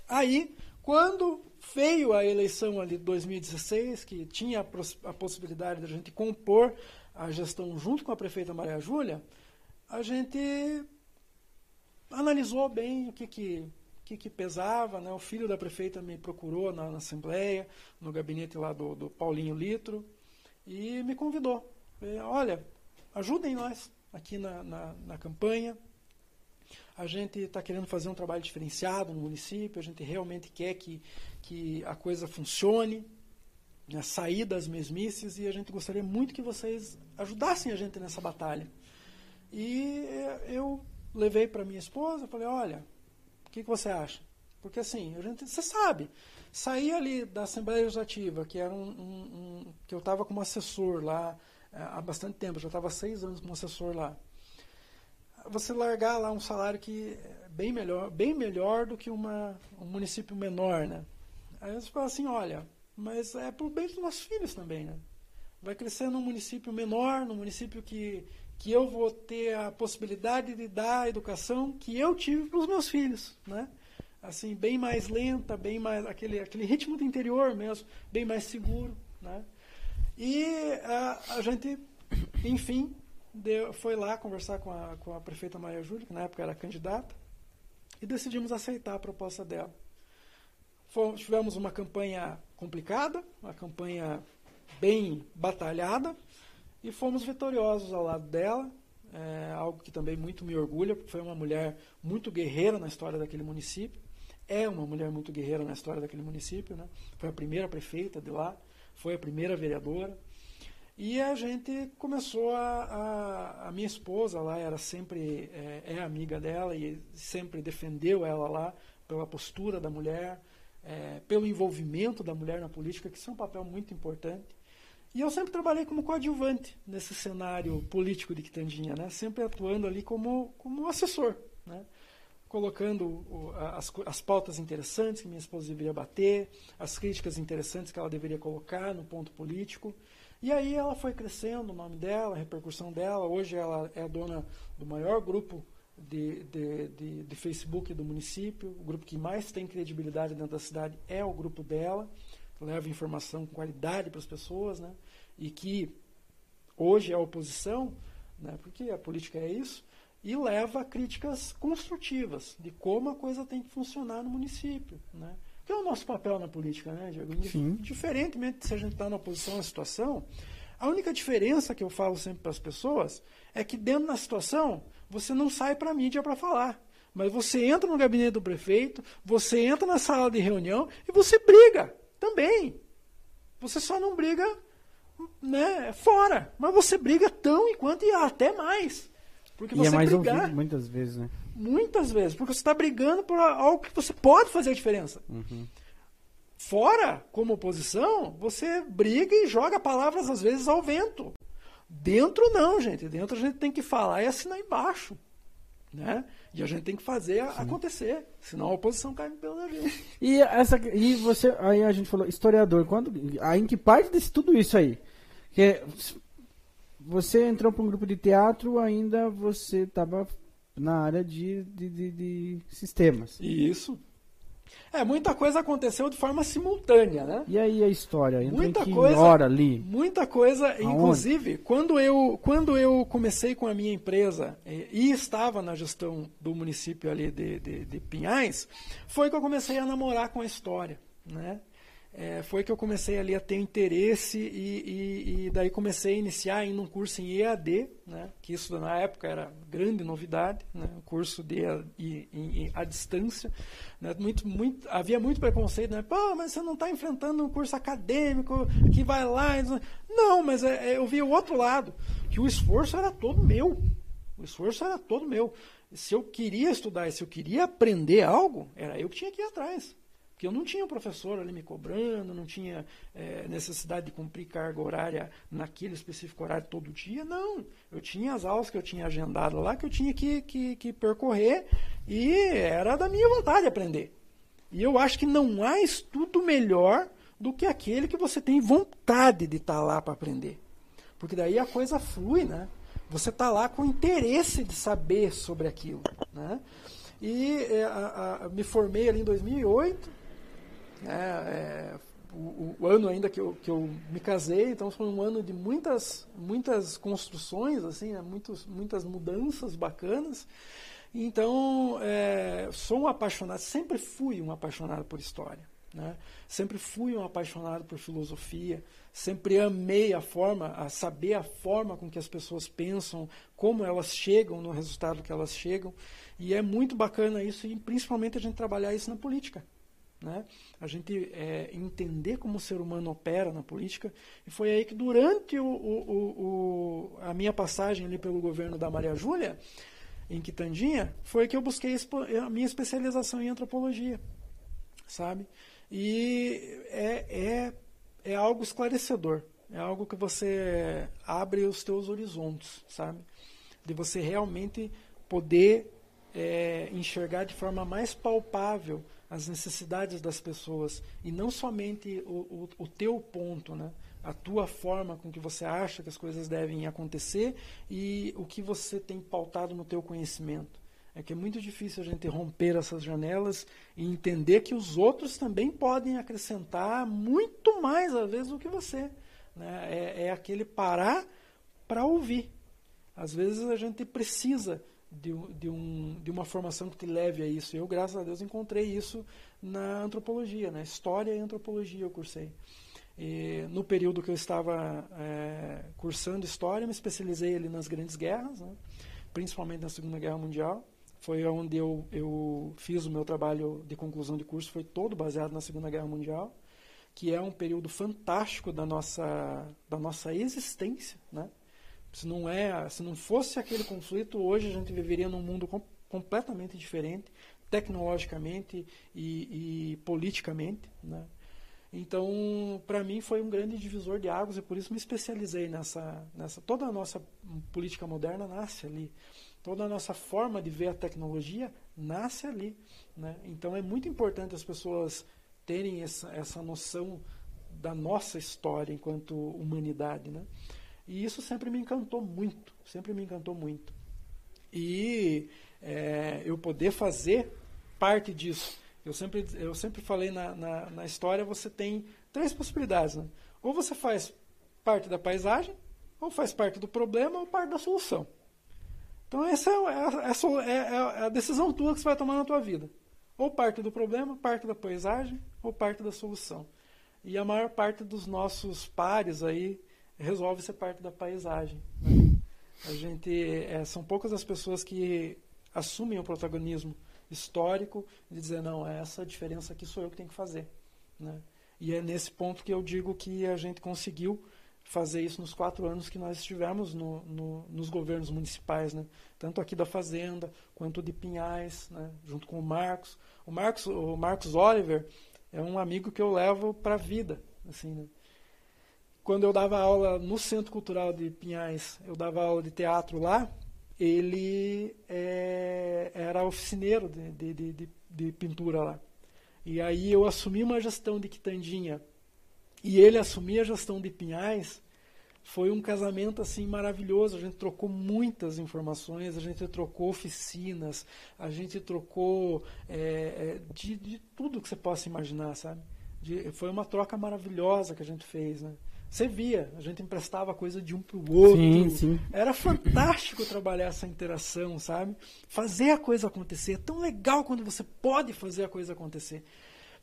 S2: Aí, quando veio a eleição ali de 2016, que tinha a, possibilidade de a gente compor a gestão junto com a prefeita Maria Júlia, a gente analisou bem o que, que, que, que pesava. Né? O filho da prefeita me procurou na, na Assembleia, no gabinete lá do, do Paulinho Litro, e me convidou. Olha, ajudem nós aqui na, na, na campanha, a gente está querendo fazer um trabalho diferenciado no município, a gente realmente quer que, que a coisa funcione, né, sair das mesmices, e a gente gostaria muito que vocês ajudassem a gente nessa batalha. E eu levei para minha esposa, falei, olha, o que, que você acha? Porque assim, a gente, você sabe, sair ali da Assembleia Legislativa, que era um, um, um que eu estava como assessor lá é, há bastante tempo, já estava seis anos como assessor lá você largar lá um salário que é bem melhor, bem melhor do que uma, um município menor, né? Aí você fala assim, olha, mas é pro bem dos nossos filhos também, né? Vai crescer num município menor, num município que, que eu vou ter a possibilidade de dar a educação que eu tive para os meus filhos, né? Assim, bem mais lenta, bem mais aquele, aquele ritmo do interior mesmo, bem mais seguro, né? E a, a gente, enfim, deu, foi lá conversar com a, com a prefeita Maria Júlia, que na época era candidata, e decidimos aceitar a proposta dela. Fomos, tivemos uma campanha complicada, uma campanha bem batalhada, e fomos vitoriosos ao lado dela, é algo que também muito me orgulha, porque foi uma mulher muito guerreira na história daquele município, é uma mulher muito guerreira na história daquele município, né? foi a primeira prefeita de lá, foi a primeira vereadora, e a gente começou a, a, a minha esposa lá era sempre é, é, amiga dela e sempre defendeu ela lá pela postura da mulher, é, pelo envolvimento da mulher na política, que isso é um papel muito importante. E eu sempre trabalhei como coadjuvante nesse cenário político de Quitandinha, né? sempre atuando ali como, como assessor, né? colocando o, as, as pautas interessantes que minha esposa deveria bater, as críticas interessantes que ela deveria colocar no ponto político. E aí ela foi crescendo, o nome dela, a repercussão dela. Hoje ela é dona do maior grupo de, de, de, de, Facebook do município. O grupo que mais tem credibilidade dentro da cidade é o grupo dela. Leva informação com qualidade para as pessoas, né? E que hoje é a oposição, né? porque a política é isso, e leva críticas construtivas de como a coisa tem que funcionar no município, né? que é o nosso papel na política, né, Diego? Sim. Diferentemente se a gente está na posição, na situação, a única diferença que eu falo sempre para as pessoas é que dentro da situação você não sai para a mídia para falar. Mas você entra no gabinete do prefeito, você entra na sala de reunião e você briga também. Você só não briga né, fora. Mas você briga tão enquanto e até mais. Porque
S1: E
S2: você
S1: é mais
S2: brigar,
S1: ouvido muitas vezes, né?
S2: muitas vezes, porque você está brigando por algo que você pode fazer a diferença.
S1: Uhum.
S2: Fora, como oposição, você briga e joga palavras às vezes ao vento. Dentro não, gente. Dentro a gente tem que falar e assinar embaixo. Né? E a gente tem que fazer a- acontecer. Senão a oposição cai pelo da gente.
S1: E essa e você aí a gente falou historiador, quando aí em que parte desse tudo isso aí? Que você entrou para um grupo de teatro, ainda você estava na área de, de, de- de sistemas.
S2: Isso. É, muita coisa aconteceu de forma simultânea, né?
S1: E aí a história? Entra
S2: Muita
S1: em
S2: coisa-
S1: hora ali?
S2: Muita coisa, inclusive, quando eu, quando eu comecei com a minha empresa eh, e estava na gestão do município ali de, de, de Pinhais, foi que eu comecei a namorar com a história, né? Eh, foi que eu comecei ali a ter interesse e, e- e daí comecei a iniciar em um curso em EAD, né? que isso na época era grande novidade, né? um curso de à distância. Né? Muito, muito, havia muito preconceito, né? Pô, mas você não está enfrentando um curso acadêmico que vai lá. não- mas é- é, eu vi o outro lado, que o esforço era todo meu. O esforço era todo meu. Se eu queria estudar se eu queria aprender algo, era eu que tinha que ir atrás. Porque eu não tinha um professor ali me cobrando, não tinha eh, necessidade de cumprir carga horária naquele específico horário todo dia, não. Eu tinha as aulas que eu tinha agendado lá, que eu tinha que, que, que percorrer, e era da minha vontade aprender. E eu acho que não há estudo melhor do que aquele que você tem vontade de estar lá para aprender. Porque daí a coisa flui, né? Você está lá com interesse de saber sobre aquilo, né? E eh, a- a- me formei ali em 2008, né? É, o, o ano ainda que eu, que eu me casei, então foi um ano de muitas, muitas construções, assim, né? Muitos, muitas mudanças bacanas. Então, é, sou um apaixonado, sempre fui um apaixonado por história. Né? Sempre fui um apaixonado por filosofia, sempre amei a forma, a saber a forma com que as pessoas pensam, como elas chegam no resultado que elas chegam. E é muito bacana isso, e principalmente a gente trabalhar isso na política. Né? A gente é, entender como o ser humano opera na política. E foi aí que, durante o, o, o, a minha passagem ali pelo governo da Maria Júlia, em Quitandinha, foi que eu busquei a minha especialização em antropologia. Sabe? E é, é, é algo esclarecedor. É algo que você abre os teus horizontes, sabe? De você realmente poder é, enxergar de forma mais palpável as necessidades das pessoas e não somente o, o, o teu ponto, né? a tua forma com que você acha que as coisas devem acontecer e o que você tem pautado no teu conhecimento. É que é muito difícil a gente romper essas janelas e entender que os outros também podem acrescentar muito mais, às vezes, do que você. Né? É, é aquele parar para ouvir. Às vezes a gente precisa de, de, um, de uma formação que te leve a isso. Eu, graças a Deus, encontrei isso na antropologia, na história e antropologia eu cursei. E no período que eu estava eh, cursando história, me especializei ali nas grandes guerras, né? principalmente na Segunda Guerra Mundial. Foi onde eu, eu fiz o meu trabalho de conclusão de curso, foi todo baseado na Segunda Guerra Mundial, que é um período fantástico da nossa, da nossa existência, né? Se não é, se não fosse aquele conflito, hoje a gente viveria num mundo com- completamente diferente, tecnologicamente e, e politicamente, né? Então, para mim foi um grande divisor de águas e por isso me especializei nessa, nessa toda a nossa política moderna nasce ali. Toda a nossa forma de ver a tecnologia nasce ali, né? Então é muito importante as pessoas terem essa, essa noção da nossa história enquanto humanidade, né? E isso sempre me encantou muito, sempre me encantou muito. E é, eu poder fazer parte disso. Eu sempre, eu sempre falei na, na, na história, você tem três possibilidades. Né? Ou você faz parte da paisagem, ou faz parte do problema, ou parte da solução. Então essa é, é a so- é- é a decisão tua que você vai tomar na tua vida. Ou parte do problema, parte da paisagem, ou parte da solução. E a maior parte dos nossos pares aí resolve ser parte da paisagem. né? A gente é, são poucas as pessoas que assumem o protagonismo histórico de dizer não essa diferença aqui sou eu que tenho que fazer, né? E é nesse ponto que eu digo que a gente conseguiu fazer isso nos quatro anos que nós estivemos no, no, nos governos municipais, né? tanto aqui da Fazenda quanto de Pinhais, né? junto com o Marcos. O Marcos, o Marcos Oliver é um amigo que eu levo para a vida. Assim, né? Quando eu dava aula no Centro Cultural de Pinhais, eu dava aula de teatro lá, ele é, era oficineiro de, de, de, de pintura lá. E aí eu assumi uma gestão de Quitandinha e ele assumir a gestão de Pinhais, foi um casamento assim maravilhoso. A gente trocou muitas informações, a gente trocou oficinas, a gente trocou é, é, de, de, tudo que você possa imaginar, sabe? De, foi uma troca maravilhosa que a gente fez, né? Você via, a gente emprestava coisa de um para o outro.
S1: Sim, sim.
S2: Era fantástico trabalhar essa interação, sabe? Fazer a coisa acontecer. É tão legal quando você pode fazer a coisa acontecer.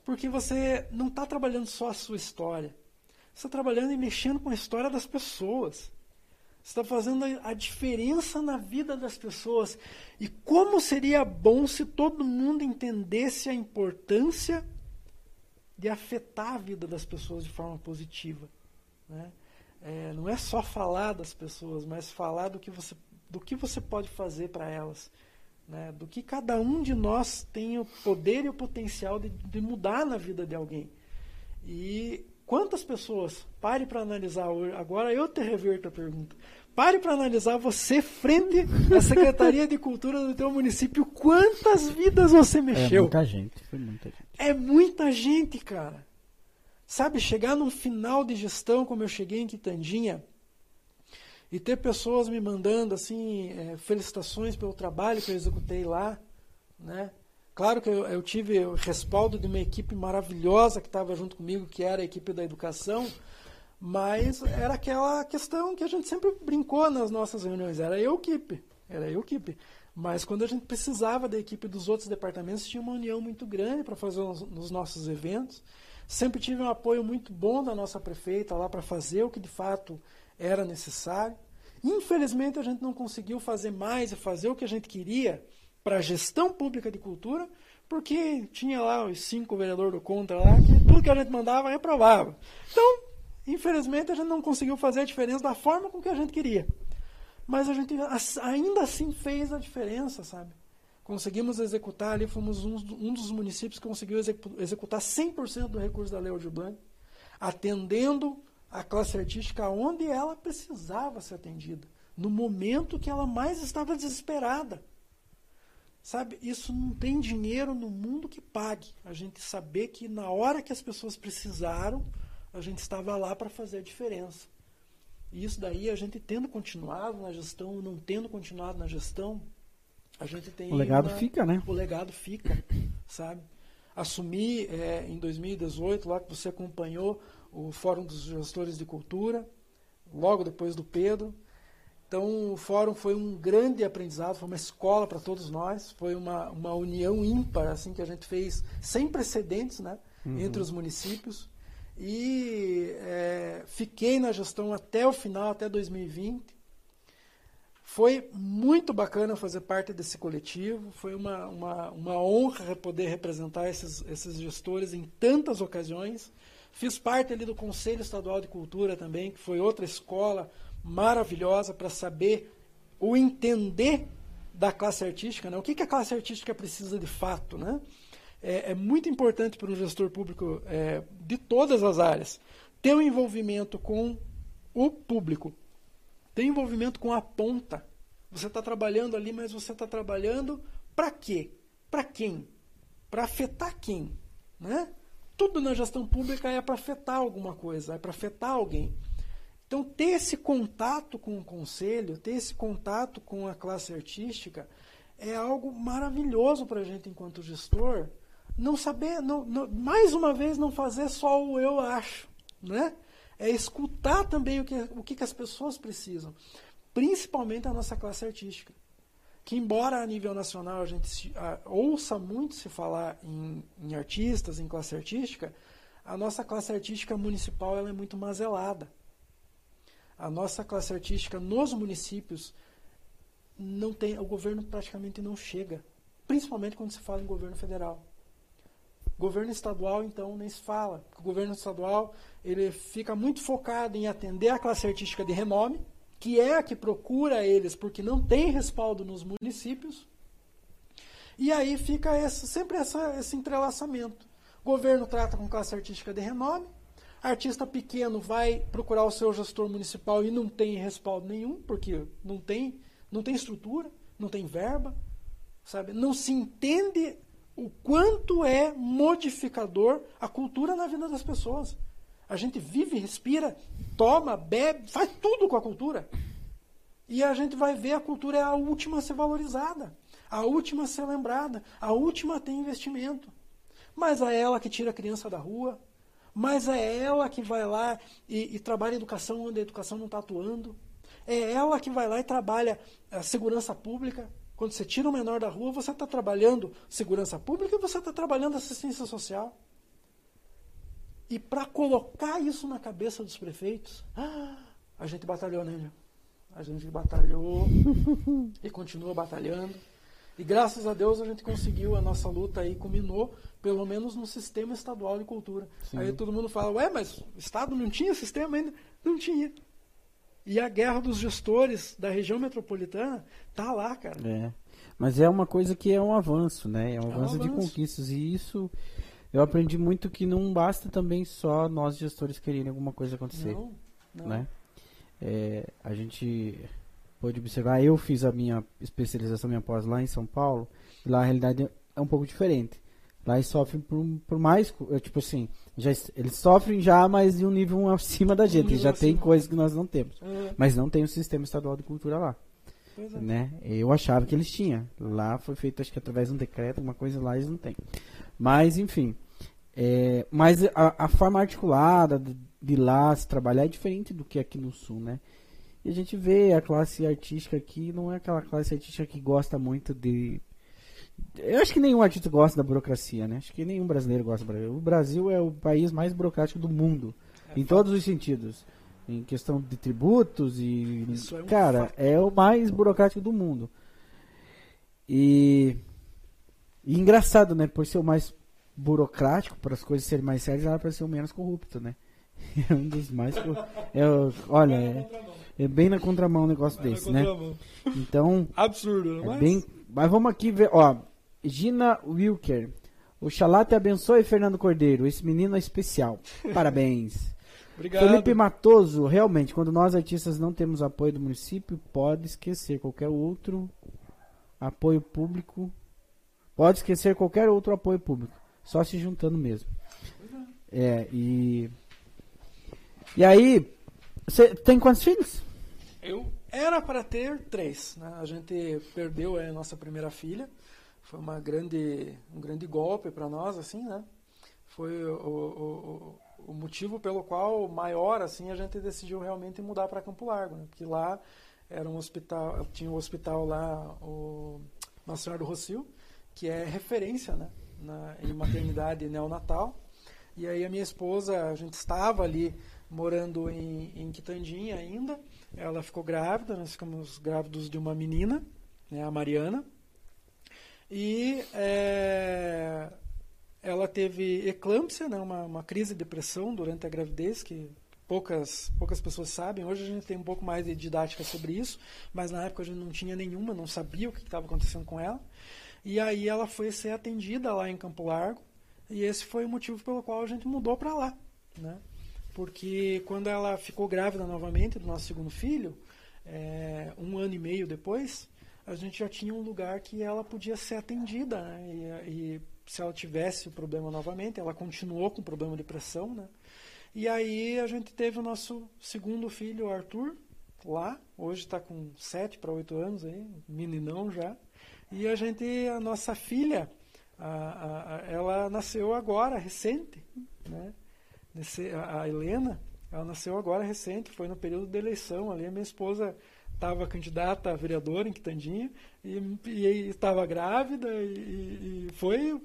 S2: Porque você não está trabalhando só a sua história. Você está trabalhando e mexendo com a história das pessoas. Você está fazendo a diferença na vida das pessoas. E como seria bom se todo mundo entendesse a importância de afetar a vida das pessoas de forma positiva. Né? É, não é só falar das pessoas, mas falar do que você, do que você pode fazer para elas né, do que cada um de nós tem o poder e o potencial de, de mudar na vida de alguém. E quantas pessoas, pare para analisar, agora eu te reverto a pergunta, pare para analisar você frente à Secretaria de Cultura do teu município, quantas vidas você mexeu? É
S1: muita gente, foi muita gente.
S2: É muita gente, cara. Sabe, chegar num final de gestão como eu cheguei em Quitandinha, e ter pessoas me mandando assim é, felicitações pelo trabalho que eu executei lá, né? Claro que eu, eu tive o respaldo de uma equipe maravilhosa que estava junto comigo, que era a equipe da educação, mas era aquela questão que a gente sempre brincou nas nossas reuniões, era eu equipe, era eu equipe. Mas quando a gente precisava da equipe dos outros departamentos, tinha uma união muito grande para fazer os, os nossos eventos. Sempre tive um apoio muito bom da nossa prefeita lá para fazer o que de fato era necessário. Infelizmente, a gente não conseguiu fazer mais e fazer o que a gente queria para a gestão pública de cultura, porque tinha lá os cinco vereadores do contra lá, que tudo que a gente mandava reprovava. Então, infelizmente, a gente não conseguiu fazer a diferença da forma com que a gente queria. Mas a gente ainda assim fez a diferença, sabe? Conseguimos executar ali, fomos um, um dos municípios que conseguiu executar 100% do recurso da Lei Aldir Blanc, atendendo a classe artística onde ela precisava ser atendida, no momento que ela mais estava desesperada. Sabe, isso não tem dinheiro no mundo que pague. A gente saber que na hora que as pessoas precisaram, a gente estava lá para fazer a diferença. E isso daí, a gente tendo continuado na gestão, não tendo continuado na gestão, a gente tem.
S1: O legado uma, fica, né?
S2: O legado fica, sabe? Assumi é, em 2018, lá que você acompanhou, o Fórum dos Gestores de Cultura, logo depois do Pedro. Então, o fórum foi um grande aprendizado, foi uma escola para todos nós, foi uma, uma união ímpar assim que a gente fez, sem precedentes né, uhum. entre os municípios. E é, fiquei na gestão até o final, até 2020. Foi muito bacana fazer parte desse coletivo, foi uma, uma, uma honra poder representar esses, esses gestores em tantas ocasiões. Fiz parte ali do Conselho Estadual de Cultura também, que foi outra escola maravilhosa para saber o entender da classe artística, né? o que, que a classe artística precisa de fato. Né? É, é muito importante para um gestor público é, de todas as áreas ter um envolvimento com o público, ter envolvimento com a ponta. Você está trabalhando ali, mas você está trabalhando para quê? Para quem? Para afetar quem? Né? tudo na gestão pública é para afetar alguma coisa, é para afetar alguém. Então, ter esse contato com o conselho, ter esse contato com a classe artística, é algo maravilhoso para a gente enquanto gestor. Não saber, não, não, mais uma vez, não fazer só o eu acho, né? É escutar também o que, o que, que as pessoas precisam, principalmente a nossa classe artística que embora a nível nacional a gente se, a, ouça muito se falar em, em, artistas, em classe artística, a nossa classe artística municipal ela é muito mazelada. A nossa classe artística nos municípios não tem, o governo praticamente não chega, principalmente quando se fala em governo federal. Governo estadual, então, nem se fala. O governo estadual ele fica muito focado em atender a classe artística de renome, que é a que procura eles porque não tem respaldo nos municípios. E aí fica esse, sempre essa, esse entrelaçamento. O governo trata com classe artística de renome, artista pequeno vai procurar o seu gestor municipal e não tem respaldo nenhum, porque não tem, não tem estrutura, não tem verba, sabe? Não se entende o quanto é modificador a cultura na vida das pessoas. A gente vive, respira, toma, bebe, faz tudo com a cultura. E a gente vai ver a cultura é a última a ser valorizada, a última a ser lembrada, a última a ter investimento. Mas é ela que tira a criança da rua, mas é ela que vai lá e, e trabalha educação onde a educação não está atuando. É ela que vai lá e trabalha a segurança pública. Quando você tira o menor da rua, você está trabalhando segurança pública e você está trabalhando assistência social. E para colocar isso na cabeça dos prefeitos, a gente batalhou, né? A gente batalhou e continua batalhando. E graças a Deus a gente conseguiu, a nossa luta aí culminou, pelo menos no sistema estadual de cultura. Sim. Aí todo mundo fala, ué, mas o Estado não tinha sistema ainda? Não tinha. E a guerra dos gestores da região metropolitana tá lá, cara.
S1: É. Mas é uma coisa que é um avanço, né? É um, é um avanço, de conquistas. E isso eu aprendi muito que não basta também só nós gestores quererem alguma coisa acontecer. Não, não. Né? É, a gente pode observar, eu fiz a minha especialização, minha pós lá em São Paulo, e lá a realidade é um pouco diferente. Lá eles sofrem por, por mais, tipo assim, já, eles sofrem já, mas de um nível acima da gente, já tem coisas que nós não temos. Uhum. Mas não tem o sistema estadual de cultura lá. É. Né? Eu achava que eles tinham. Lá foi feito, acho que através de um decreto, alguma coisa lá eles não têm. Mas, enfim. É, mas a, a, forma articulada de, de lá se trabalhar é diferente do que aqui no sul, né? E a gente vê a classe artística aqui, não é aquela classe artística que gosta muito de. Eu acho que nenhum artista gosta da burocracia, né? Acho que nenhum brasileiro gosta do Brasil. O Brasil é o país mais burocrático do mundo, é em fato. todos os sentidos. Em questão de tributos e. É um cara, fato. é o mais burocrático do mundo. E. E engraçado, né? Por ser o mais burocrático, para as coisas serem mais sérias, era para ser o menos corrupto, né? É um dos mais. É, olha, é, é bem na contramão um negócio Vai desse, né? Então.
S2: Absurdo,
S1: é mas... Bem, mas vamos aqui ver, ó. Gina Wilker. Oxalá te abençoe, Fernando Cordeiro. Esse menino é especial. Parabéns.
S2: Obrigado.
S1: Felipe Matoso, realmente, quando nós artistas não temos apoio do município, pode esquecer qualquer outro apoio público. Pode esquecer qualquer outro apoio público. Só se juntando mesmo. É, e. E aí, você tem quantos filhos?
S2: Eu era para ter três. Né? A gente perdeu a nossa primeira filha. Foi uma grande, um grande golpe para nós, assim, né? Foi o, o, o, motivo pelo qual maior, assim, a gente decidiu realmente mudar para Campo Largo, né? Porque lá era um hospital, tinha um hospital lá, o Nossa Senhora do Rocio, que é referência, né? Na, em maternidade neonatal. E aí a minha esposa, a gente estava ali morando em, em Quitandinha ainda. Ela ficou grávida, nós ficamos grávidos de uma menina, né, a Mariana. E é, ela teve eclâmpsia, né, uma, uma crise de depressão durante a gravidez, que poucas, poucas pessoas sabem. Hoje a gente tem um pouco mais de didática sobre isso, mas na época a gente não tinha nenhuma, não sabia o que estava acontecendo com ela. E aí ela foi ser atendida lá em Campo Largo, e esse foi o motivo pelo qual a gente mudou para lá, né? Porque quando ela ficou grávida novamente do nosso segundo filho, é, um ano e meio depois, a gente já tinha um lugar que ela podia ser atendida. Né? E, e, se ela tivesse o problema novamente, ela continuou com o problema de pressão. Né? E aí a gente teve o nosso segundo filho, Arthur, lá. Hoje está com sete para oito anos, aí, meninão já. E a gente, a nossa filha, a, a, ela nasceu agora, recente. Né? A Helena, ela nasceu agora recente, foi no período da eleição ali. A minha esposa estava candidata a vereadora em Quitandinha e estava grávida e, e, foi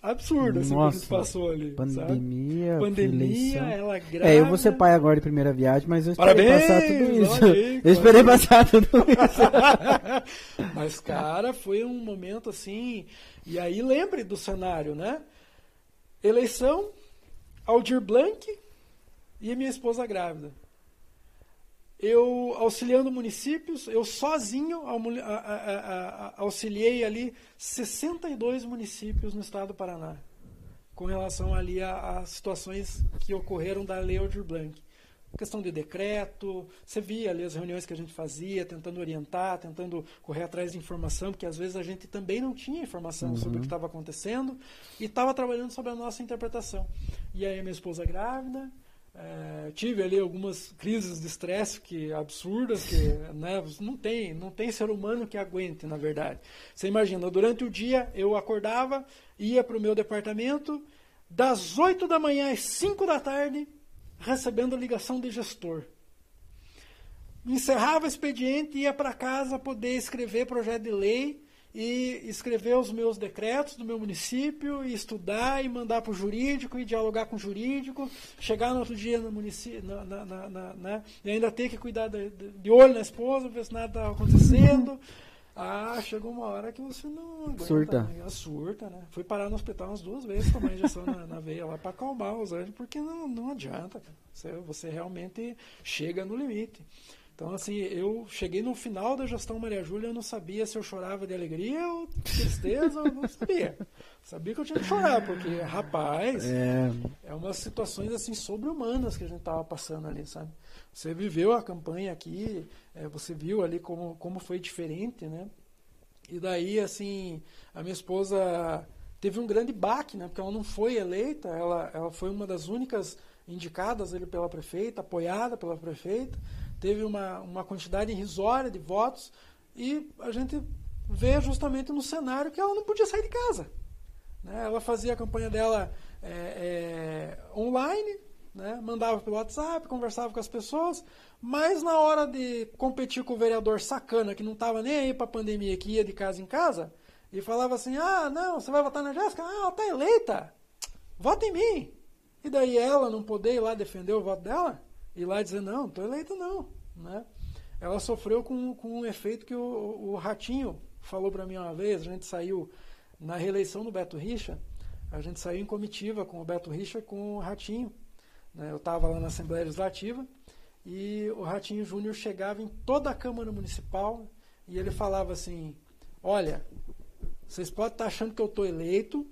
S2: absurdo assim, Nossa, que passou ali.
S1: Pandemia,
S2: sabe? pandemia, ela grávida.
S1: É, eu vou ser pai agora de primeira viagem, mas eu esperei Parabéns, passar tudo isso. Aí, eu esperei passar tudo isso.
S2: mas cara, foi um momento assim. E aí lembre do cenário, né? eleição, Aldir Blanc e minha esposa grávida. Eu auxiliando municípios, eu sozinho auxiliei ali 62 municípios no estado do Paraná, com relação ali às situações que ocorreram da Lei Aldir Blanc questão de decreto, você via ali as reuniões que a gente fazia, tentando orientar, tentando correr atrás de informação, porque às vezes a gente também não tinha informação uhum. sobre o que estava acontecendo e estava trabalhando sobre a nossa interpretação. E aí minha esposa grávida, é, tive ali algumas crises de estresse que absurdas que né, não tem não tem ser humano que aguente na verdade você imagina durante o dia eu acordava ia para o meu departamento das 8 da manhã às 5 da tarde recebendo ligação de gestor. Encerrava o expediente, ia para casa poder escrever projeto de lei e escrever os meus decretos do meu município, e estudar e mandar para o jurídico e dialogar com o jurídico, chegar no outro dia no município, na, na, na, né, e ainda ter que cuidar de, de olho na esposa, ver se nada estava acontecendo. Ah, chegou uma hora que você não aguenta.
S1: Surta.
S2: Né? Surta, né? Fui parar no hospital umas duas vezes tomar injeção na, na veia lá para acalmar os anjos, porque não, não adianta. Você, você realmente chega no limite. Então, assim, eu cheguei no final da gestão Maria Júlia, eu não sabia se eu chorava de alegria ou tristeza, eu não sabia. Sabia que eu tinha que chorar, porque, rapaz, é, é umas situações, assim, sobre-humanas que a gente estava passando ali, sabe? Você viveu a campanha aqui, é, você viu ali como, como foi diferente, né? E daí, assim, a minha esposa teve um grande baque, né? Porque ela não foi eleita, ela, ela foi uma das únicas indicadas ali pela prefeita, apoiada pela prefeita, teve uma, uma quantidade irrisória de votos e a gente vê justamente no cenário que ela não podia sair de casa. Né? Ela fazia a campanha dela é, é, online, né? mandava pelo WhatsApp, conversava com as pessoas, mas na hora de competir com o vereador sacana, que não estava nem aí para a pandemia, que ia de casa em casa, e falava assim: ah, não, você vai votar na Jéssica? Ah, ela está eleita, vota em mim. E daí ela não poder ir lá defender o voto dela, ir lá dizer: não, não estou eleita não. Né? Ela sofreu com, com um efeito que o, o Ratinho falou para mim uma vez, a gente saiu na reeleição do Beto Richa, a gente saiu em comitiva com o Beto Richa com o Ratinho? Eu estava lá na Assembleia Legislativa e o Ratinho Júnior chegava em toda a Câmara Municipal e ele falava assim: Olha, vocês podem estar achando que eu estou eleito,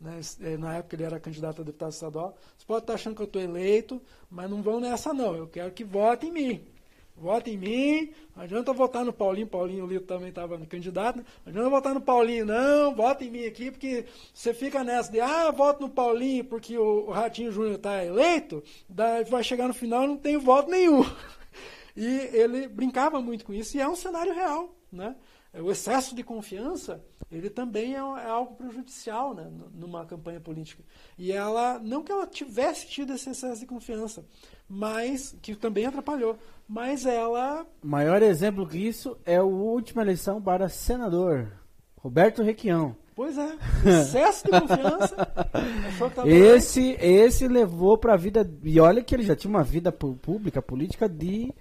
S2: né? É, na época ele era candidato a deputado estadual, vocês podem estar achando que eu estou eleito, mas não vão nessa não, eu quero que votem em mim. Vota em mim, não adianta votar no Paulinho, Paulinho Lito também estava candidato, não adianta votar no Paulinho, não, vota em mim aqui, porque você fica nessa de, ah, voto no Paulinho porque o, Ratinho Júnior está eleito, daí vai chegar no final não tem voto nenhum. E ele brincava muito com isso, e é um cenário real, né? O excesso de confiança, ele também é, é algo prejudicial né, numa campanha política. E ela, não que ela tivesse tido esse excesso de confiança, mas que também atrapalhou, mas ela.
S1: Maior exemplo que isso é a última eleição para senador, Roberto Requião.
S2: Pois é, excesso de confiança.
S1: esse, esse levou para a vida. E olha que ele já tinha uma vida pública, política de.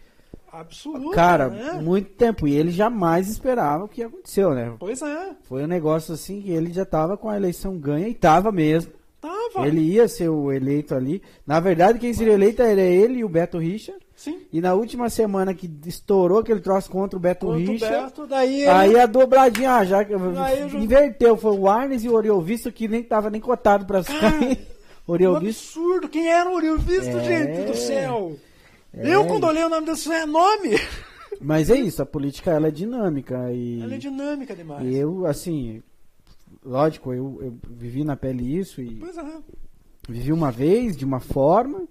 S2: Absoluta.
S1: Cara, né? muito tempo. E ele jamais esperava o que aconteceu, né?
S2: Pois é.
S1: Foi um negócio assim que ele já estava com a eleição ganha e estava mesmo.
S2: Tava.
S1: Ele ia ser o eleito ali. Na verdade, quem seria eleito era ele e o Beto Richa.
S2: Sim.
S1: E na última semana que estourou aquele troço contra o Beto contra Richa. O
S2: Beto, daí
S1: aí a dobradinha, ah, já inverteu. Foi o Arnes e o Oriovisto que nem tava nem cotado pra sair.
S2: Oriovisto. Um absurdo. Quem era o Oriovisto, é... gente do céu? É... Eu, quando olhei o nome desse é nome.
S1: Mas é isso, a política ela é dinâmica. E...
S2: Ela é dinâmica demais.
S1: E eu, assim, lógico, eu, eu vivi na pele isso e.
S2: Pois é.
S1: Vivi uma vez, de uma forma,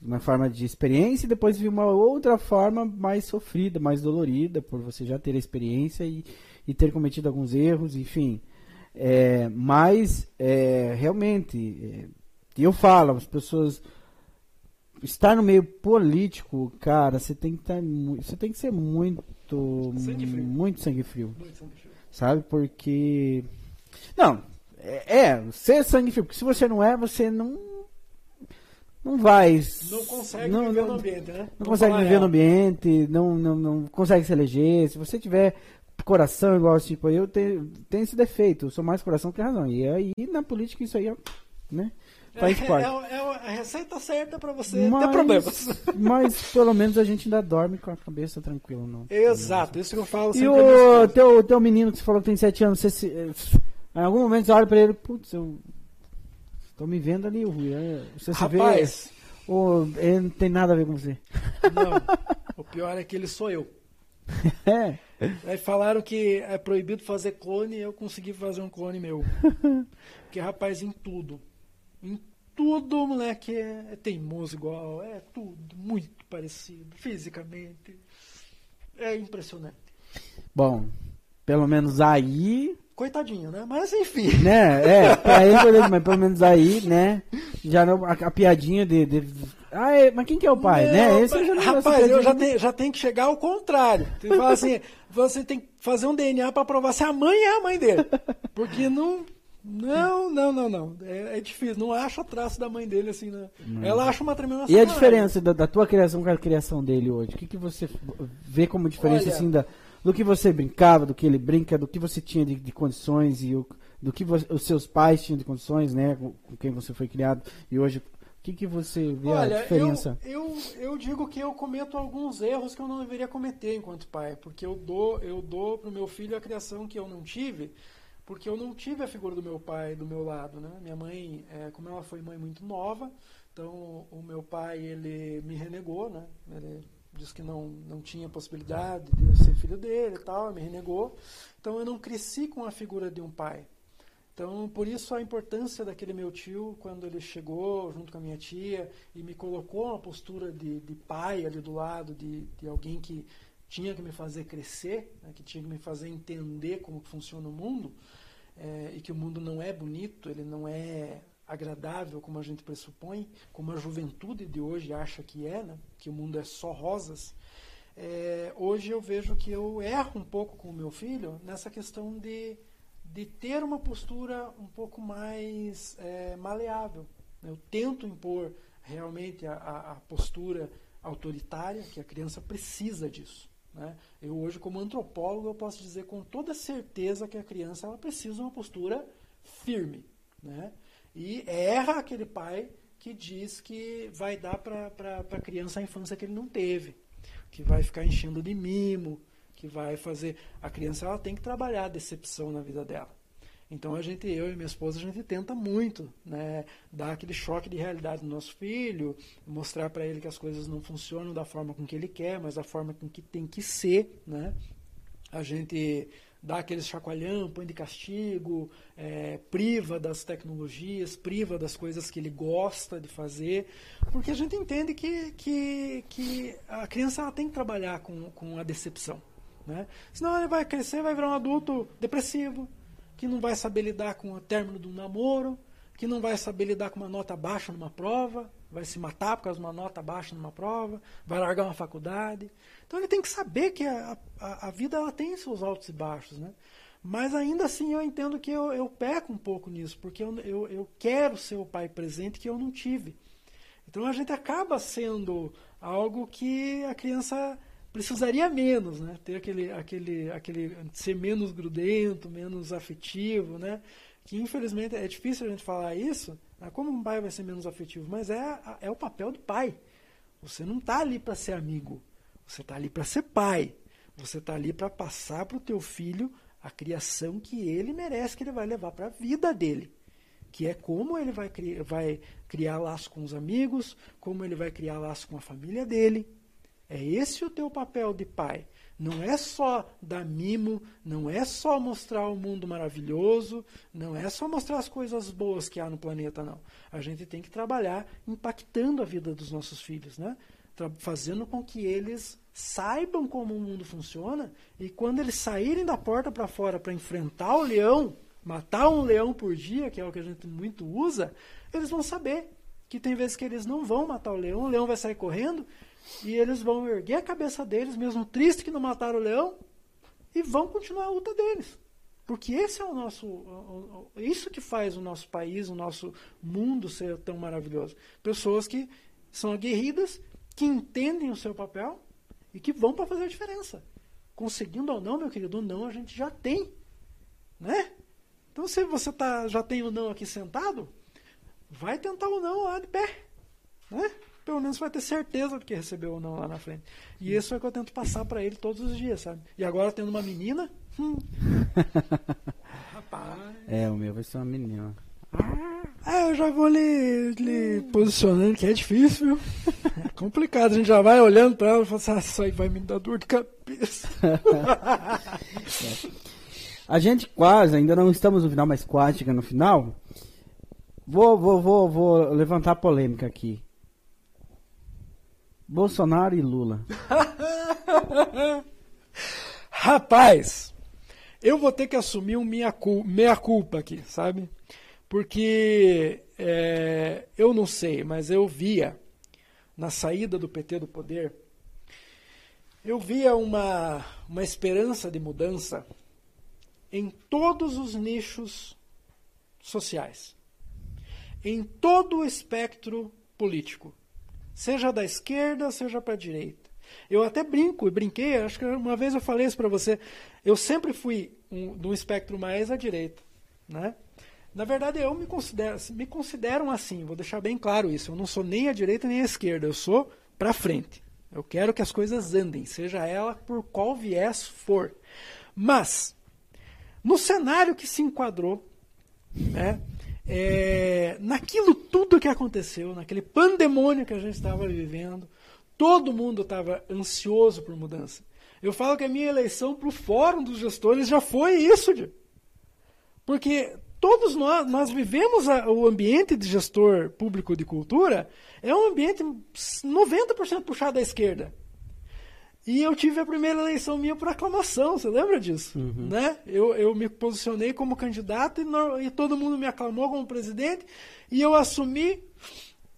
S1: uma forma de experiência, e depois vi uma outra forma mais sofrida, mais dolorida, por você já ter a experiência e, e ter cometido alguns erros, enfim. É, mas, é, realmente, é, eu falo, as pessoas. Estar no meio político, cara, você tem que estar, você tem que ser muito,
S2: sangue
S1: muito sangue frio,
S2: muito sangue frio.
S1: sabe? Porque não, é, é, ser sangue frio, porque se você não é, você não. Não vai.
S2: Não consegue não, viver não, no ambiente, né?
S1: Não Vamos consegue viver real. no ambiente, não, não, não consegue se eleger. Se você tiver coração igual tipo eu, tenho, tenho esse defeito, eu sou mais coração que razão. E aí na política isso aí é né? Faz
S2: é,
S1: parte.
S2: É, é a receita certa para você mas, ter problemas.
S1: Mas pelo menos a gente ainda dorme com a cabeça tranquila, não.
S2: Exato, isso que eu falo
S1: E o teu, teu menino que você falou que tem 7 anos, você se, em algum momento você olha pra ele, putz, eu tô me vendo ali, Rui. É, você se
S2: Rapaz,
S1: vê. Ou ele não tem nada a ver com você?
S2: Não. O pior é que ele sou eu.
S1: É.
S2: Aí falaram que é proibido fazer clone e eu consegui fazer um clone meu. Porque, rapaz, em tudo. Em tudo, moleque, é, é teimoso igual, é tudo muito parecido, fisicamente. É impressionante.
S1: Bom, pelo menos aí.
S2: Coitadinho, né? Mas enfim.
S1: Né? É, pra ele, mas pelo menos aí, né? Já não, a, a piadinha de, de ah, é, mas quem que é o pai,
S2: não,
S1: né?
S2: Esse já rapaz, eu já tenho, já tenho que chegar ao contrário. Você assim, você tem que fazer um DNA para provar se a mãe é a mãe dele. Porque não. Não, não, não, não. É, é difícil. Não acha traço da mãe dele assim, né? Ela acha uma tremenda
S1: E a diferença da, da, tua criação com a criação dele hoje? O que, que você vê como diferença Olha, assim da, do que você brincava, do que ele brinca, do que você tinha de, de condições e o, do que você, os seus pais tinham de condições, né? Com, com quem você foi criado e hoje que, que você vê Olha, a diferença?
S2: Eu, eu, eu, digo que eu cometo alguns erros que eu não deveria cometer enquanto pai, porque eu dou, eu dou para o meu filho a criação que eu não tive, porque eu não tive a figura do meu pai do meu lado, né? Minha mãe, é, como ela foi mãe muito nova, então o meu pai ele me renegou, né? Ele disse que não, não tinha possibilidade de eu ser filho dele e tal, me renegou. Então eu não cresci com a figura de um pai. Então, por isso a importância daquele meu tio, quando ele chegou junto com a minha tia e me colocou uma postura de, de pai ali do lado, de, de alguém que tinha que me fazer crescer, né, que tinha que me fazer entender como funciona o mundo, é, e que o mundo não é bonito, ele não é agradável como a gente pressupõe, como a juventude de hoje acha que é, né, que o mundo é só rosas. É, hoje eu vejo que eu erro um pouco com o meu filho nessa questão de de ter uma postura um pouco mais é, maleável. Eu tento impor realmente a, a, a, postura autoritária, que a criança precisa disso. Né? Eu hoje, como antropólogo, eu posso dizer com toda certeza que a criança ela precisa de uma postura firme. Né? E erra aquele pai que diz que vai dar para a criança a infância que ele não teve, que vai ficar enchendo de mimo, que vai fazer. A criança ela tem que trabalhar a decepção na vida dela. Então a gente, eu e minha esposa, a gente tenta muito, né, dar aquele choque de realidade no nosso filho, mostrar para ele que as coisas não funcionam da forma com que ele quer, mas da forma com que tem que ser, né? A gente dá aquele chacoalhão, põe de castigo, é, priva das tecnologias, priva das coisas que ele gosta de fazer, porque a gente entende que, que, que a criança tem que trabalhar com, com a decepção. Né? Senão ele vai crescer, vai virar um adulto depressivo, que não vai saber lidar com o término de um namoro, que não vai saber lidar com uma nota baixa numa prova, vai se matar por causa de uma nota baixa numa prova, vai largar uma faculdade. Então ele tem que saber que a, a, a vida ela tem seus altos e baixos. Né? Mas ainda assim eu entendo que eu, eu peco um pouco nisso, porque eu, eu, eu quero ser o pai presente que eu não tive. Então a gente acaba sendo algo que a criança precisaria menos, né? Ter aquele, aquele, aquele ser menos grudento, menos afetivo, né? Que infelizmente é difícil a gente falar isso. Né? Como um pai vai ser menos afetivo? Mas é, é o papel do pai. Você não está ali para ser amigo. Você está ali para ser pai. Você está ali para passar para o teu filho a criação que ele merece, que ele vai levar para a vida dele. Que é como ele vai, criar, vai criar laço com os amigos, como ele vai criar laço com a família dele. É esse o teu papel de pai. Não é só dar mimo, não é só mostrar o mundo maravilhoso, não é só mostrar as coisas boas que há no planeta, não. A gente tem que trabalhar impactando a vida dos nossos filhos, né? fazendo com que eles saibam como o mundo funciona e quando eles saírem da porta para fora para enfrentar o leão, matar um leão por dia, que é o que a gente muito usa, eles vão saber que tem vezes que eles não vão matar o leão, o leão vai sair correndo e eles vão erguer a cabeça deles, mesmo triste que não mataram o leão, e vão continuar a luta deles. Porque esse é o nosso. Isso que faz o nosso país, o nosso mundo ser tão maravilhoso. Pessoas que são aguerridas, que entendem o seu papel e que vão para fazer a diferença. Conseguindo ou não, meu querido, não a gente já tem. Né? Então, se você tá, já tem o não aqui sentado, vai tentar o não lá de pé. Né? Pelo menos vai ter certeza de que recebeu ou não lá na frente. E isso é o que eu tento passar para ele todos os dias, sabe? E agora tendo uma menina. Hum.
S1: Rapaz. É, o meu vai ser uma menina.
S2: Ah, eu já vou lhe, lhe posicionando, que é difícil, viu? É complicado, a gente já vai olhando para ela e fala assim, ah, isso aí vai me dar dor de cabeça.
S1: a gente quase, ainda não estamos no final, mas quase chegando no final. Vou, vou, vou, vou levantar a polêmica aqui. Bolsonaro e Lula.
S2: Rapaz, eu vou ter que assumir um minha, meia culpa aqui, sabe? Porque é, eu não sei, mas eu via na saída do PT do poder, eu via uma, uma esperança de mudança em todos os nichos sociais, em todo o espectro político, seja da esquerda, seja para a direita. Eu até brinco e brinquei, acho que uma vez eu falei isso para você. Eu sempre fui um, do espectro mais à direita, né? Na verdade, eu me considero, me considero assim, vou deixar bem claro isso. Eu não sou nem à direita nem à esquerda, eu sou para frente. Eu quero que as coisas andem, seja ela por qual viés for. Mas, no cenário que se enquadrou, né, é, naquilo tudo que aconteceu, naquele pandemônio que a gente estava vivendo, todo mundo estava ansioso por mudança. Eu falo que a minha eleição para o Fórum dos Gestores já foi isso, porque todos nós, nós vivemos a, o ambiente de gestor público de cultura, é um ambiente 90% puxado à esquerda. E eu tive a primeira eleição minha por aclamação, você lembra disso? Uhum. Né? Eu, eu me posicionei como candidato e, e todo mundo me aclamou como presidente, e eu assumi,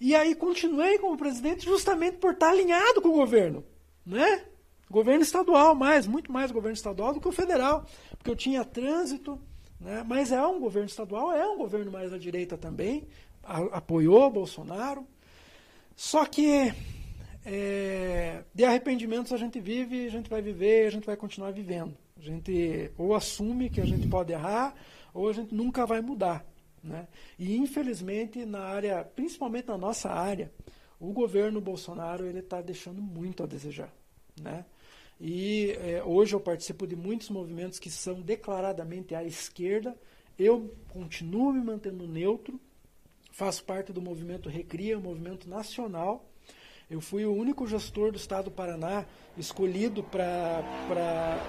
S2: e aí continuei como presidente justamente por estar alinhado com o governo. Né? Governo estadual, mais, muito mais governo estadual do que o federal, porque eu tinha trânsito, né? Mas é um governo estadual, é um governo mais à direita também, a, apoiou Bolsonaro. Só que é, de arrependimentos a gente vive, a gente vai viver, a gente vai continuar vivendo. A gente ou assume que a gente pode errar, ou a gente nunca vai mudar. Né? E infelizmente na área, principalmente na nossa área, o governo Bolsonaro ele está deixando muito a desejar. Né? E é, hoje eu participo de muitos movimentos que são declaradamente à esquerda. Eu continuo me mantendo neutro, faço parte do movimento Recria, um movimento nacional. Eu fui o único gestor do estado do Paraná escolhido para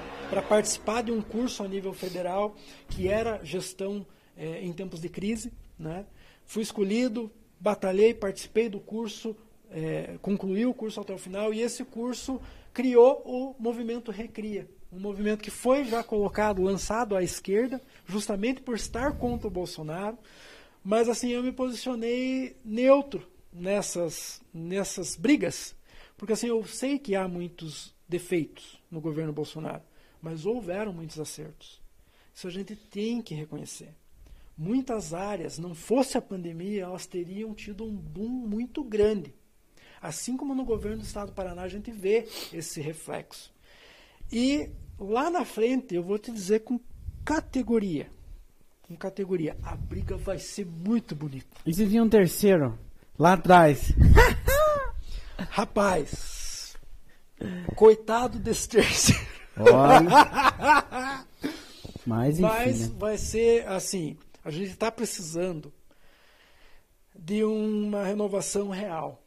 S2: participar de um curso a nível federal que era gestão é, em tempos de crise. Né? Fui escolhido, batalhei, participei do curso, é, concluí o curso até o final e esse curso criou o movimento Recria. Um movimento que foi já colocado, lançado à esquerda, justamente por estar contra o Bolsonaro. Mas assim, eu me posicionei neutro nessas, nessas brigas. Porque assim, eu sei que há muitos defeitos no governo Bolsonaro, mas houveram muitos acertos. Isso a gente tem que reconhecer. Muitas áreas, não fosse a pandemia, elas teriam tido um boom muito grande. Assim como no governo do estado do Paraná a gente vê esse reflexo. E lá na frente, eu vou te dizer com categoria, com categoria, a briga vai ser muito bonita.
S1: E se um terceiro lá atrás?
S2: Rapaz, coitado desse terceiro. Olha. Mas, enfim, Mas né? vai ser assim, a gente está precisando de uma renovação real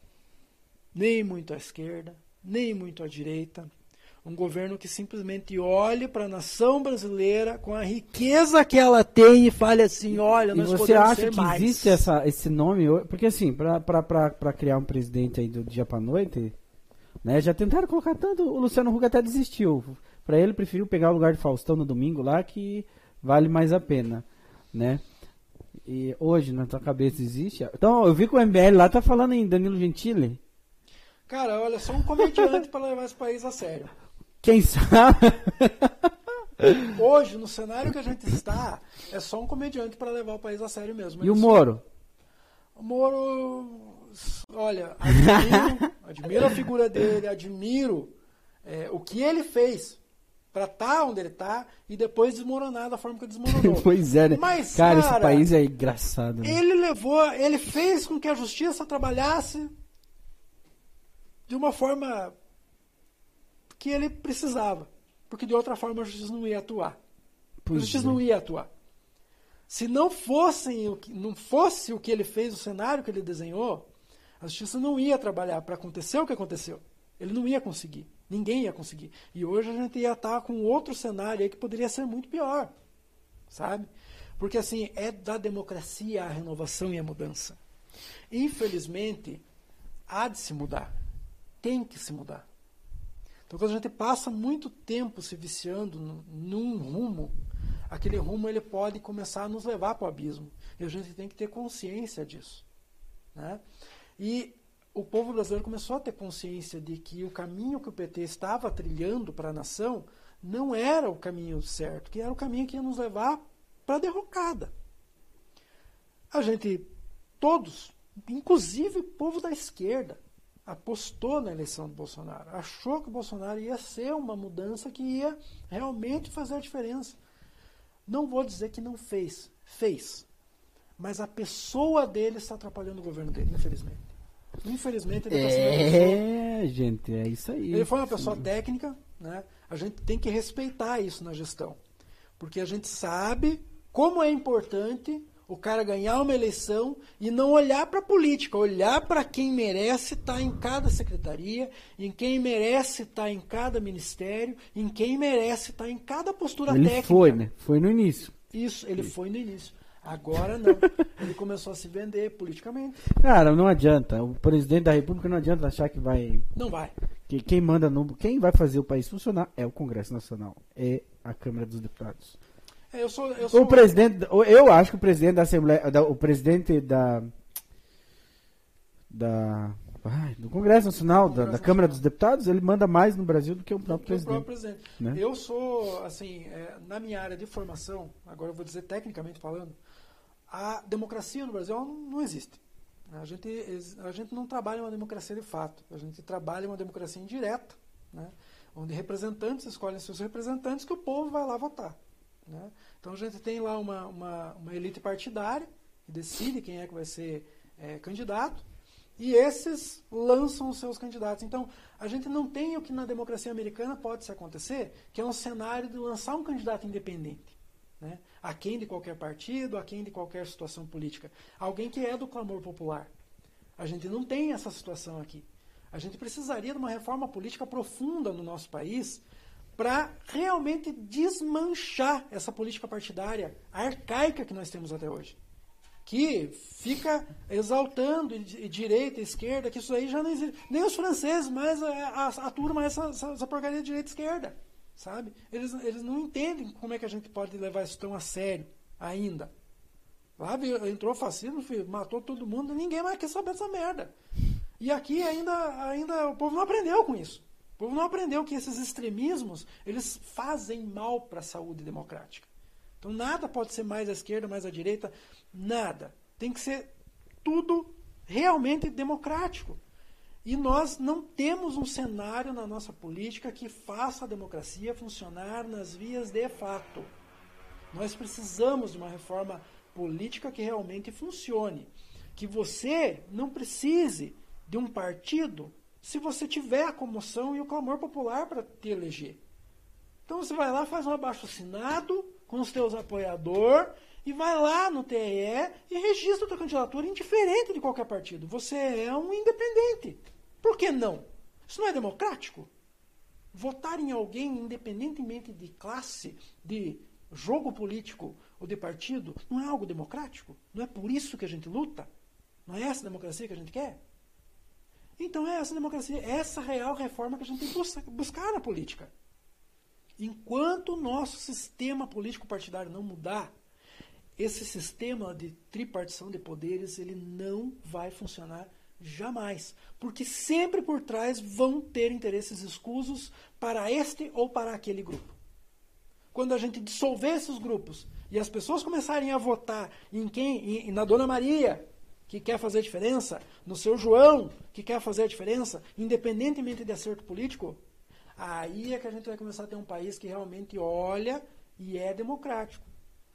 S2: nem muito à esquerda, nem muito à direita. Um governo que simplesmente olhe para a nação brasileira com a riqueza que ela tem e fale assim: olha, nós
S1: e você acha que mais. existe essa, esse nome? Porque, assim, para criar um presidente aí do dia para noite, né, já tentaram colocar tanto. O Luciano Huck até desistiu. Para ele, preferiu pegar o lugar de Faustão no domingo lá, que vale mais a pena. Né? E hoje na tua cabeça existe. Então, eu vi que o MBL lá tá falando em Danilo Gentili.
S2: Cara, olha, só um comediante para levar esse país a sério.
S1: Quem sabe?
S2: Hoje, no cenário que a gente está, é só um comediante para levar o país a sério mesmo.
S1: E o Moro?
S2: O Moro, olha, admiro, admiro a figura dele, admiro é, o que ele fez para estar tá onde ele está e depois desmoronar da forma que desmoronou.
S1: pois é, né?
S2: Mas,
S1: cara,
S2: cara,
S1: esse país é engraçado. Né?
S2: Ele levou, ele fez com que a justiça trabalhasse de uma forma que ele precisava, porque de outra forma a justiça não ia atuar.
S1: Pois
S2: a justiça
S1: é.
S2: não ia atuar. Se não fossem o que, não fosse o que ele fez, o cenário que ele desenhou, a justiça não ia trabalhar para acontecer o que aconteceu. Ele não ia conseguir. Ninguém ia conseguir. E hoje a gente ia estar com outro cenário aí que poderia ser muito pior. Sabe? Porque assim, é da democracia a renovação e a mudança. Infelizmente, há de se mudar. Tem que se mudar. Então, quando a gente passa muito tempo se viciando num rumo, aquele rumo ele pode começar a nos levar para o abismo. E a gente tem que ter consciência disso. Né? E o povo brasileiro começou a ter consciência de que o caminho que o PT estava trilhando para a nação não era o caminho certo, que era o caminho que ia nos levar para a derrocada. A gente, todos, inclusive o povo da esquerda, apostou na eleição do Bolsonaro, achou que o Bolsonaro ia ser uma mudança que ia realmente fazer a diferença. Não vou dizer que não fez, fez. Mas a pessoa dele está atrapalhando o governo dele, infelizmente. Infelizmente ele está sendo
S1: É, gente, é isso aí.
S2: ele foi uma pessoa técnica, né? A gente tem que respeitar isso na gestão. Porque a gente sabe como é importante o cara ganhar uma eleição e não olhar para a política, olhar para quem merece estar em cada secretaria, em quem merece estar em cada ministério, em quem merece estar em cada postura
S1: Ele
S2: técnica.
S1: foi, né? Foi no início.
S2: Isso, ele foi no início. Agora não. ele começou a se vender politicamente.
S1: Cara, não adianta. O presidente da República não adianta achar que vai.
S2: Não vai.
S1: Que quem manda no. Quem vai fazer o país funcionar é o Congresso Nacional. É a Câmara dos Deputados.
S2: É, Eu sou, eu sou
S1: O presidente. Eu acho que o presidente da Assembleia. da- o presidente da. Da. ai, do Congresso Nacional, da, da Câmara dos Deputados, ele manda mais no Brasil do que o próprio
S2: que o
S1: presidente.
S2: próprio presidente.
S1: né?
S2: Eu sou, assim, é, na minha área de formação, agora eu vou dizer tecnicamente falando, a democracia no Brasil não, existe. A gente, a gente não trabalha uma democracia de fato, a gente trabalha uma democracia indireta, né? onde representantes escolhem seus representantes que o povo vai lá votar. Né? Então a gente tem lá uma, uma, uma elite partidária que decide quem é que vai ser é, candidato, e esses lançam os seus candidatos. Então, a gente não tem o que na democracia americana pode se acontecer, que é um cenário de lançar um candidato independente. Né? A quem de qualquer partido, a quem de qualquer situação política. Alguém que é do clamor popular. A gente não tem essa situação aqui. A gente precisaria de uma reforma política profunda no nosso país para realmente desmanchar essa política partidária arcaica que nós temos até hoje que fica exaltando direita esquerda, que isso aí já não existe. Nem os franceses mais a, a, aturam mais essa, essa, essa porcaria de direita e esquerda, sabe? Eles, eles não entendem como é que a gente pode levar isso tão a sério ainda. Lá entrou fascismo, filho, matou todo mundo, ninguém mais quer saber dessa merda. E aqui ainda, ainda o povo não aprendeu com isso. O povo não aprendeu que esses extremismos, eles fazem mal para a saúde democrática. Então nada pode ser mais à esquerda, mais à direita, nada. Tem que ser tudo realmente democrático. E nós não temos um cenário na nossa política que faça a democracia funcionar nas vias de fato. Nós precisamos de uma reforma política que realmente funcione. Que você não precise de um partido se você tiver a comoção e o clamor popular para te eleger. Então você vai lá, faz um abaixo assinado com os teus apoiadores e vai lá no TRE e registra a tua candidatura indiferente de qualquer partido. Você é um independente. Por que não? Isso não é democrático? Votar em alguém independentemente de classe, de jogo político ou de partido, não é algo democrático? Não é por isso que a gente luta? Não é essa democracia que a gente quer? Então é essa democracia, essa real reforma que a gente tem que bus- buscar na política. Enquanto o nosso sistema político partidário não mudar, esse sistema de tripartição de poderes ele não vai funcionar jamais, porque sempre por trás vão ter interesses escusos para este ou para aquele grupo. Quando a gente dissolver esses grupos e as pessoas começarem a votar em quem, em- na Dona Maria, que quer fazer diferença, no seu João, que quer fazer a diferença, independentemente de acerto político, Aí é que a gente vai começar a ter um país que realmente olha e é democrático.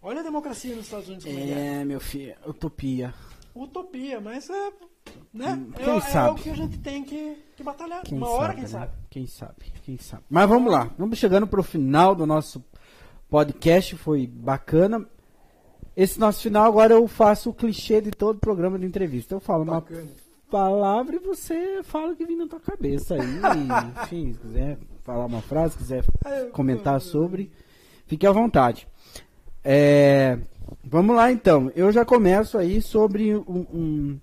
S2: Olha a democracia nos Estados Unidos. Como
S1: é, é, meu filho, utopia.
S2: Utopia, mas é, né?
S1: Hum, quem
S2: é,
S1: sabe?
S2: é o que a gente tem que, que batalhar.
S1: Quem
S2: Uma
S1: sabe,
S2: hora, quem
S1: né?
S2: sabe.
S1: Quem sabe, quem sabe. Mas vamos lá, vamos chegando pro final do nosso podcast, foi bacana. Esse nosso final agora eu faço o clichê de todo programa de entrevista. Eu falo uma
S2: Bacana.
S1: palavra e você fala o que vem na tua cabeça aí. Enfim, se quiser falar uma frase, se quiser comentar sobre, fique à vontade. É, vamos lá então. Eu já começo aí sobre um, um-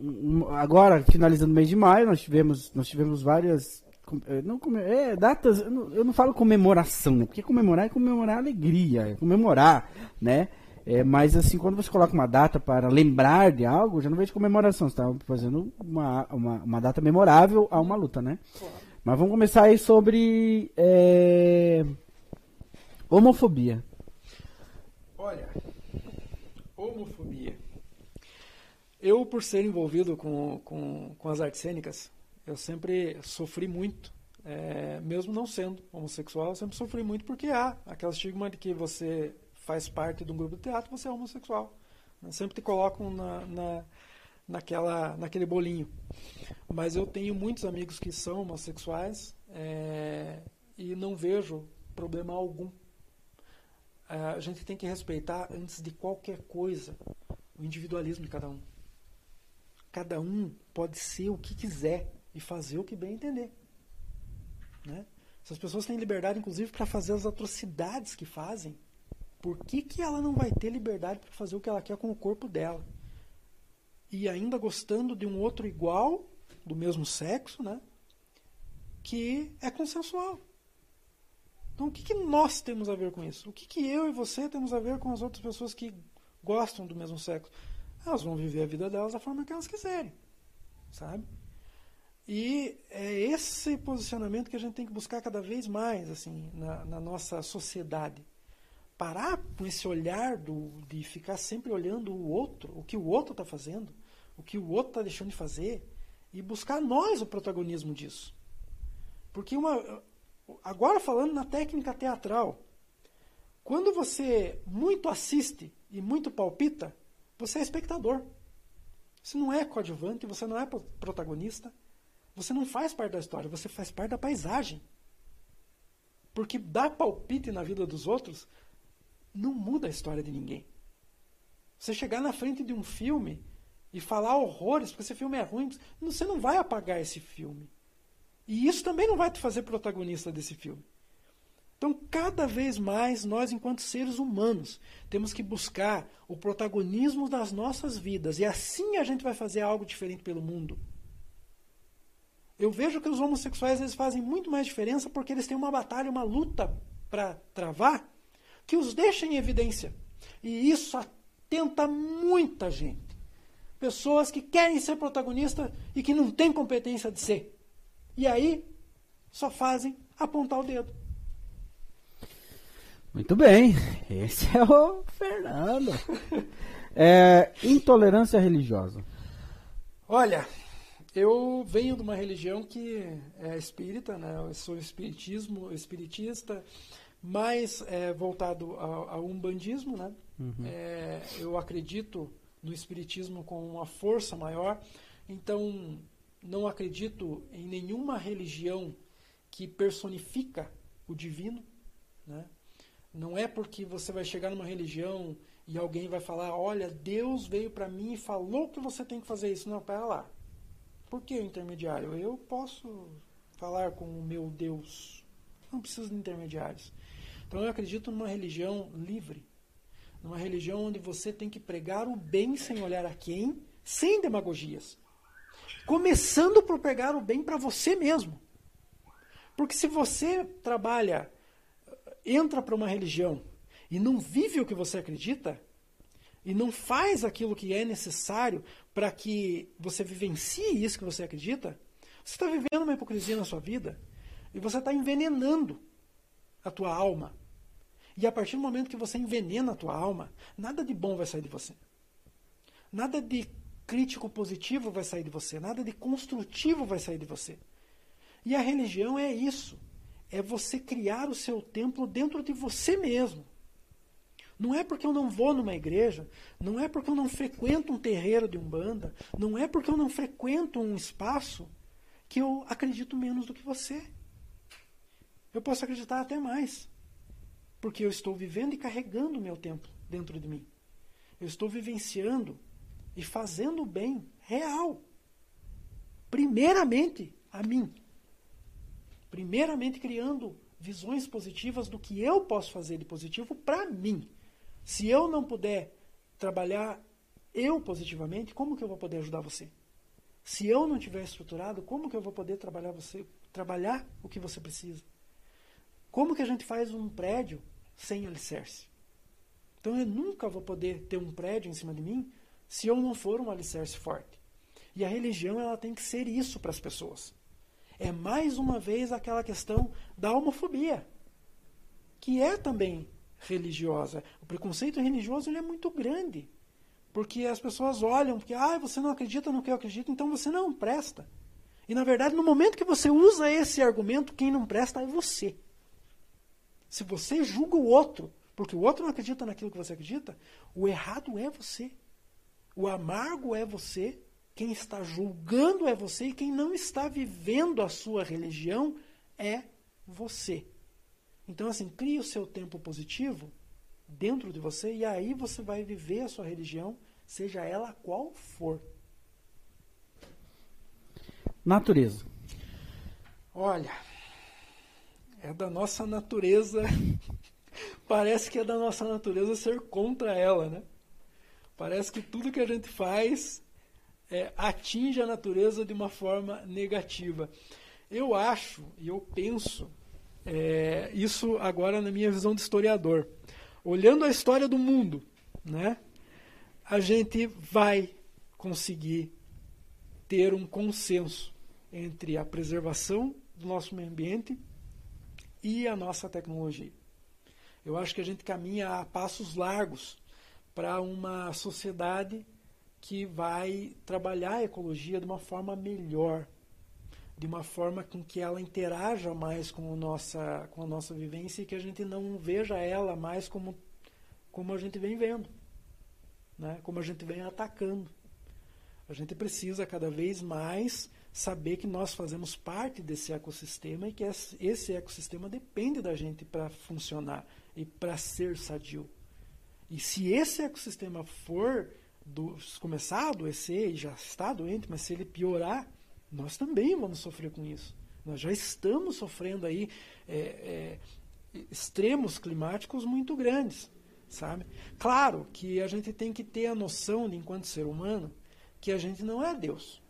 S1: um- agora finalizando o mês de maio, nós tivemos nós tivemos várias não come- é, datas, eu não, eu não falo comemoração, né? Porque comemorar é comemorar alegria, é comemorar, né? É, mas assim, quando você coloca uma data para lembrar de algo, já não vejo comemoração, você está fazendo uma, uma, uma data memorável a uma luta, né? Mas vamos começar aí sobre é, homofobia.
S2: Olha, homofobia. Eu, por ser envolvido com, com, com as artes cênicas, eu sempre sofri muito, é, mesmo não sendo homossexual, eu sempre sofri muito porque há aquela estigma de que você faz parte de um grupo de teatro, você é homossexual. né? Sempre te colocam na, na, naquela, naquele bolinho. Mas eu tenho muitos amigos que são homossexuais é, e não vejo problema algum é, a gente tem que respeitar, antes de qualquer coisa, o individualismo de cada um. Cada um pode ser o que quiser e fazer o que bem entender. Né? Se as pessoas têm liberdade, inclusive, para fazer as atrocidades que fazem, por que, que ela não vai ter liberdade para fazer o que ela quer com o corpo dela? E ainda gostando de um outro igual, do mesmo sexo, né? que é consensual. Então, o que, que nós temos a ver com isso? O que, que eu e você temos a ver com as outras pessoas que gostam do mesmo sexo? Elas vão viver a vida delas da forma que elas quiserem, sabe? E é esse posicionamento que a gente tem que buscar cada vez mais assim na, na nossa sociedade. Parar com esse olhar do, de ficar sempre olhando o outro, o que o outro está fazendo, o que o outro está deixando de fazer, e buscar nós o protagonismo disso. Porque uma, agora falando na técnica teatral, quando você muito assiste e muito palpita, você é espectador. Você não é coadjuvante, você não é pro- protagonista, você não faz parte da história, você faz parte da paisagem. Porque dar palpite na vida dos outros não muda a história de ninguém. Você chegar na frente de um filme e falar horrores, porque esse filme é ruim, você não vai apagar esse filme. E isso também não vai te fazer protagonista desse filme. Então, cada vez mais, nós, enquanto seres humanos, temos que buscar o protagonismo das nossas vidas. E assim a gente vai fazer algo diferente pelo mundo. Eu vejo que os homossexuais eles fazem muito mais diferença porque eles têm uma batalha, uma luta para travar que os deixa em evidência. E isso atenta muita gente. Pessoas que querem ser protagonistas e que não têm competência de ser. E aí só fazem apontar o dedo.
S1: Muito bem, esse é o Fernando. É, intolerância religiosa.
S2: Olha, eu venho de uma religião que é espírita, né? Eu sou espiritismo, espiritista, mais é, voltado ao, ao umbandismo, né? É, eu acredito no espiritismo com uma força maior, então não acredito em nenhuma religião que personifica o divino, né? Não é porque você vai chegar numa religião e alguém vai falar, olha, Deus veio para mim e falou que você tem que fazer isso. Não, pera lá. Por que o intermediário? Eu posso falar com o meu Deus. Não preciso de intermediários. Então eu acredito numa religião livre. Numa religião onde você tem que pregar o bem sem olhar a quem, sem demagogias. Começando por pregar o bem para você mesmo. Porque se você trabalha, entra para uma religião e não vive o que você acredita, e não faz aquilo que é necessário para que você vivencie isso que você acredita, você está vivendo uma hipocrisia na sua vida e você está envenenando a tua alma. E a partir do momento que você envenena a tua alma, nada de bom vai sair de você. Nada de crítico positivo vai sair de você, nada de construtivo vai sair de você. E a religião é isso. É você criar o seu templo dentro de você mesmo. Não é porque eu não vou numa igreja, não é porque eu não frequento um terreiro de umbanda, não é porque eu não frequento um espaço que eu acredito menos do que você. Eu posso acreditar até mais, porque eu estou vivendo e carregando o meu tempo dentro de mim. Eu estou vivenciando e fazendo o bem real. Primeiramente a mim. Primeiramente criando visões positivas do que eu posso fazer de positivo para mim. Se eu não puder trabalhar eu positivamente, como que eu vou poder ajudar você? Se eu não tiver estruturado, como que eu vou poder trabalhar você, trabalhar o que você precisa? Como que a gente faz um prédio sem alicerce? Então eu nunca vou poder ter um prédio em cima de mim se eu não for um alicerce forte. E a religião ela tem que ser isso para as pessoas. É mais uma vez aquela questão da homofobia, que é também religiosa. O preconceito religioso ele é muito grande. Porque as pessoas olham, porque ah, você não acredita no que eu acredito, então você não presta. E na verdade, no momento que você usa esse argumento, quem não presta é você. Se você julga o outro, porque o outro não acredita naquilo que você acredita, o errado é você. O amargo é você, quem está julgando é você, e quem não está vivendo a sua religião é você. Então, assim, crie o seu tempo positivo dentro de você e aí você vai viver a sua religião, seja ela qual for.
S1: Natureza.
S2: Olha, é da nossa natureza. Parece que é da nossa natureza ser contra ela, né? Parece que tudo que a gente faz é, atinge a natureza de uma forma negativa. Eu acho e eu penso é, isso agora na minha visão de historiador. Olhando a história do mundo, né, a gente vai conseguir ter um consenso entre a preservação do nosso meio ambiente e a nossa tecnologia. Eu acho que a gente caminha a passos largos para uma sociedade que vai trabalhar a ecologia de uma forma melhor, de uma forma com que ela interaja mais com, a nossa, com a nossa vivência e que a gente não veja ela mais como, como a gente vem vendo, né? como a gente vem atacando. A gente precisa cada vez mais saber que nós fazemos parte desse ecossistema e que esse ecossistema depende da gente para funcionar e para ser sadio. E se esse ecossistema for do, começar a adoecer, e já está doente, mas se ele piorar, nós também vamos sofrer com isso. Nós já estamos sofrendo aí é, é, extremos climáticos muito grandes, sabe? Claro que a gente tem que ter a noção, de, enquanto ser humano, que a gente não é Deus.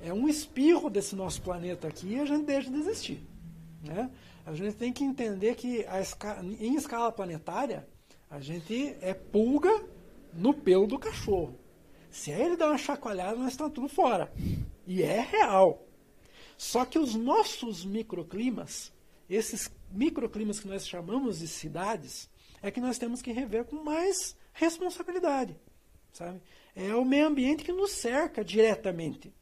S2: É um espirro desse nosso planeta aqui e a gente deixa de existir. Né? A gente tem que entender que esca em escala planetária, a gente é pulga no pelo do cachorro. Se ele dar uma chacoalhada, nós estamos tudo fora. E é real. Só que os nossos microclimas, esses microclimas que nós chamamos de cidades, é que nós temos que rever com mais responsabilidade. Sabe? É o meio ambiente que nos cerca diretamente.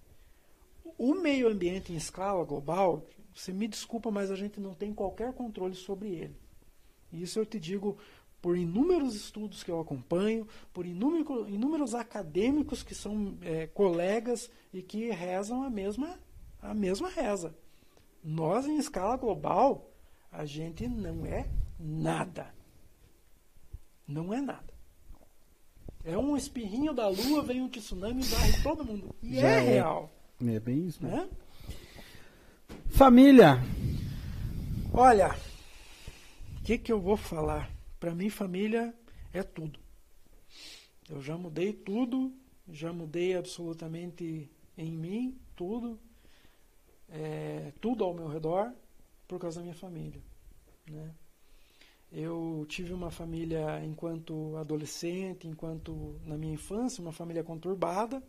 S2: O meio ambiente em escala global, você me desculpa, mas a gente não tem qualquer controle sobre ele. Isso eu te digo por inúmeros estudos que eu acompanho, por inúmero, inúmeros acadêmicos que são é, colegas e que rezam a mesma, a mesma reza. Nós, em escala global, a gente não é nada. Não é nada. É um espirrinho da lua, vem um tsunami e varre todo mundo. E Já é, é real.
S1: É bem isso. Né? Família.
S2: Olha, o que, que eu vou falar? Para mim, família é tudo. Eu já mudei tudo, já mudei absolutamente em mim, tudo, é, tudo ao meu redor, por causa da minha família. Né? Eu tive uma família enquanto adolescente, enquanto na minha infância, uma família conturbada,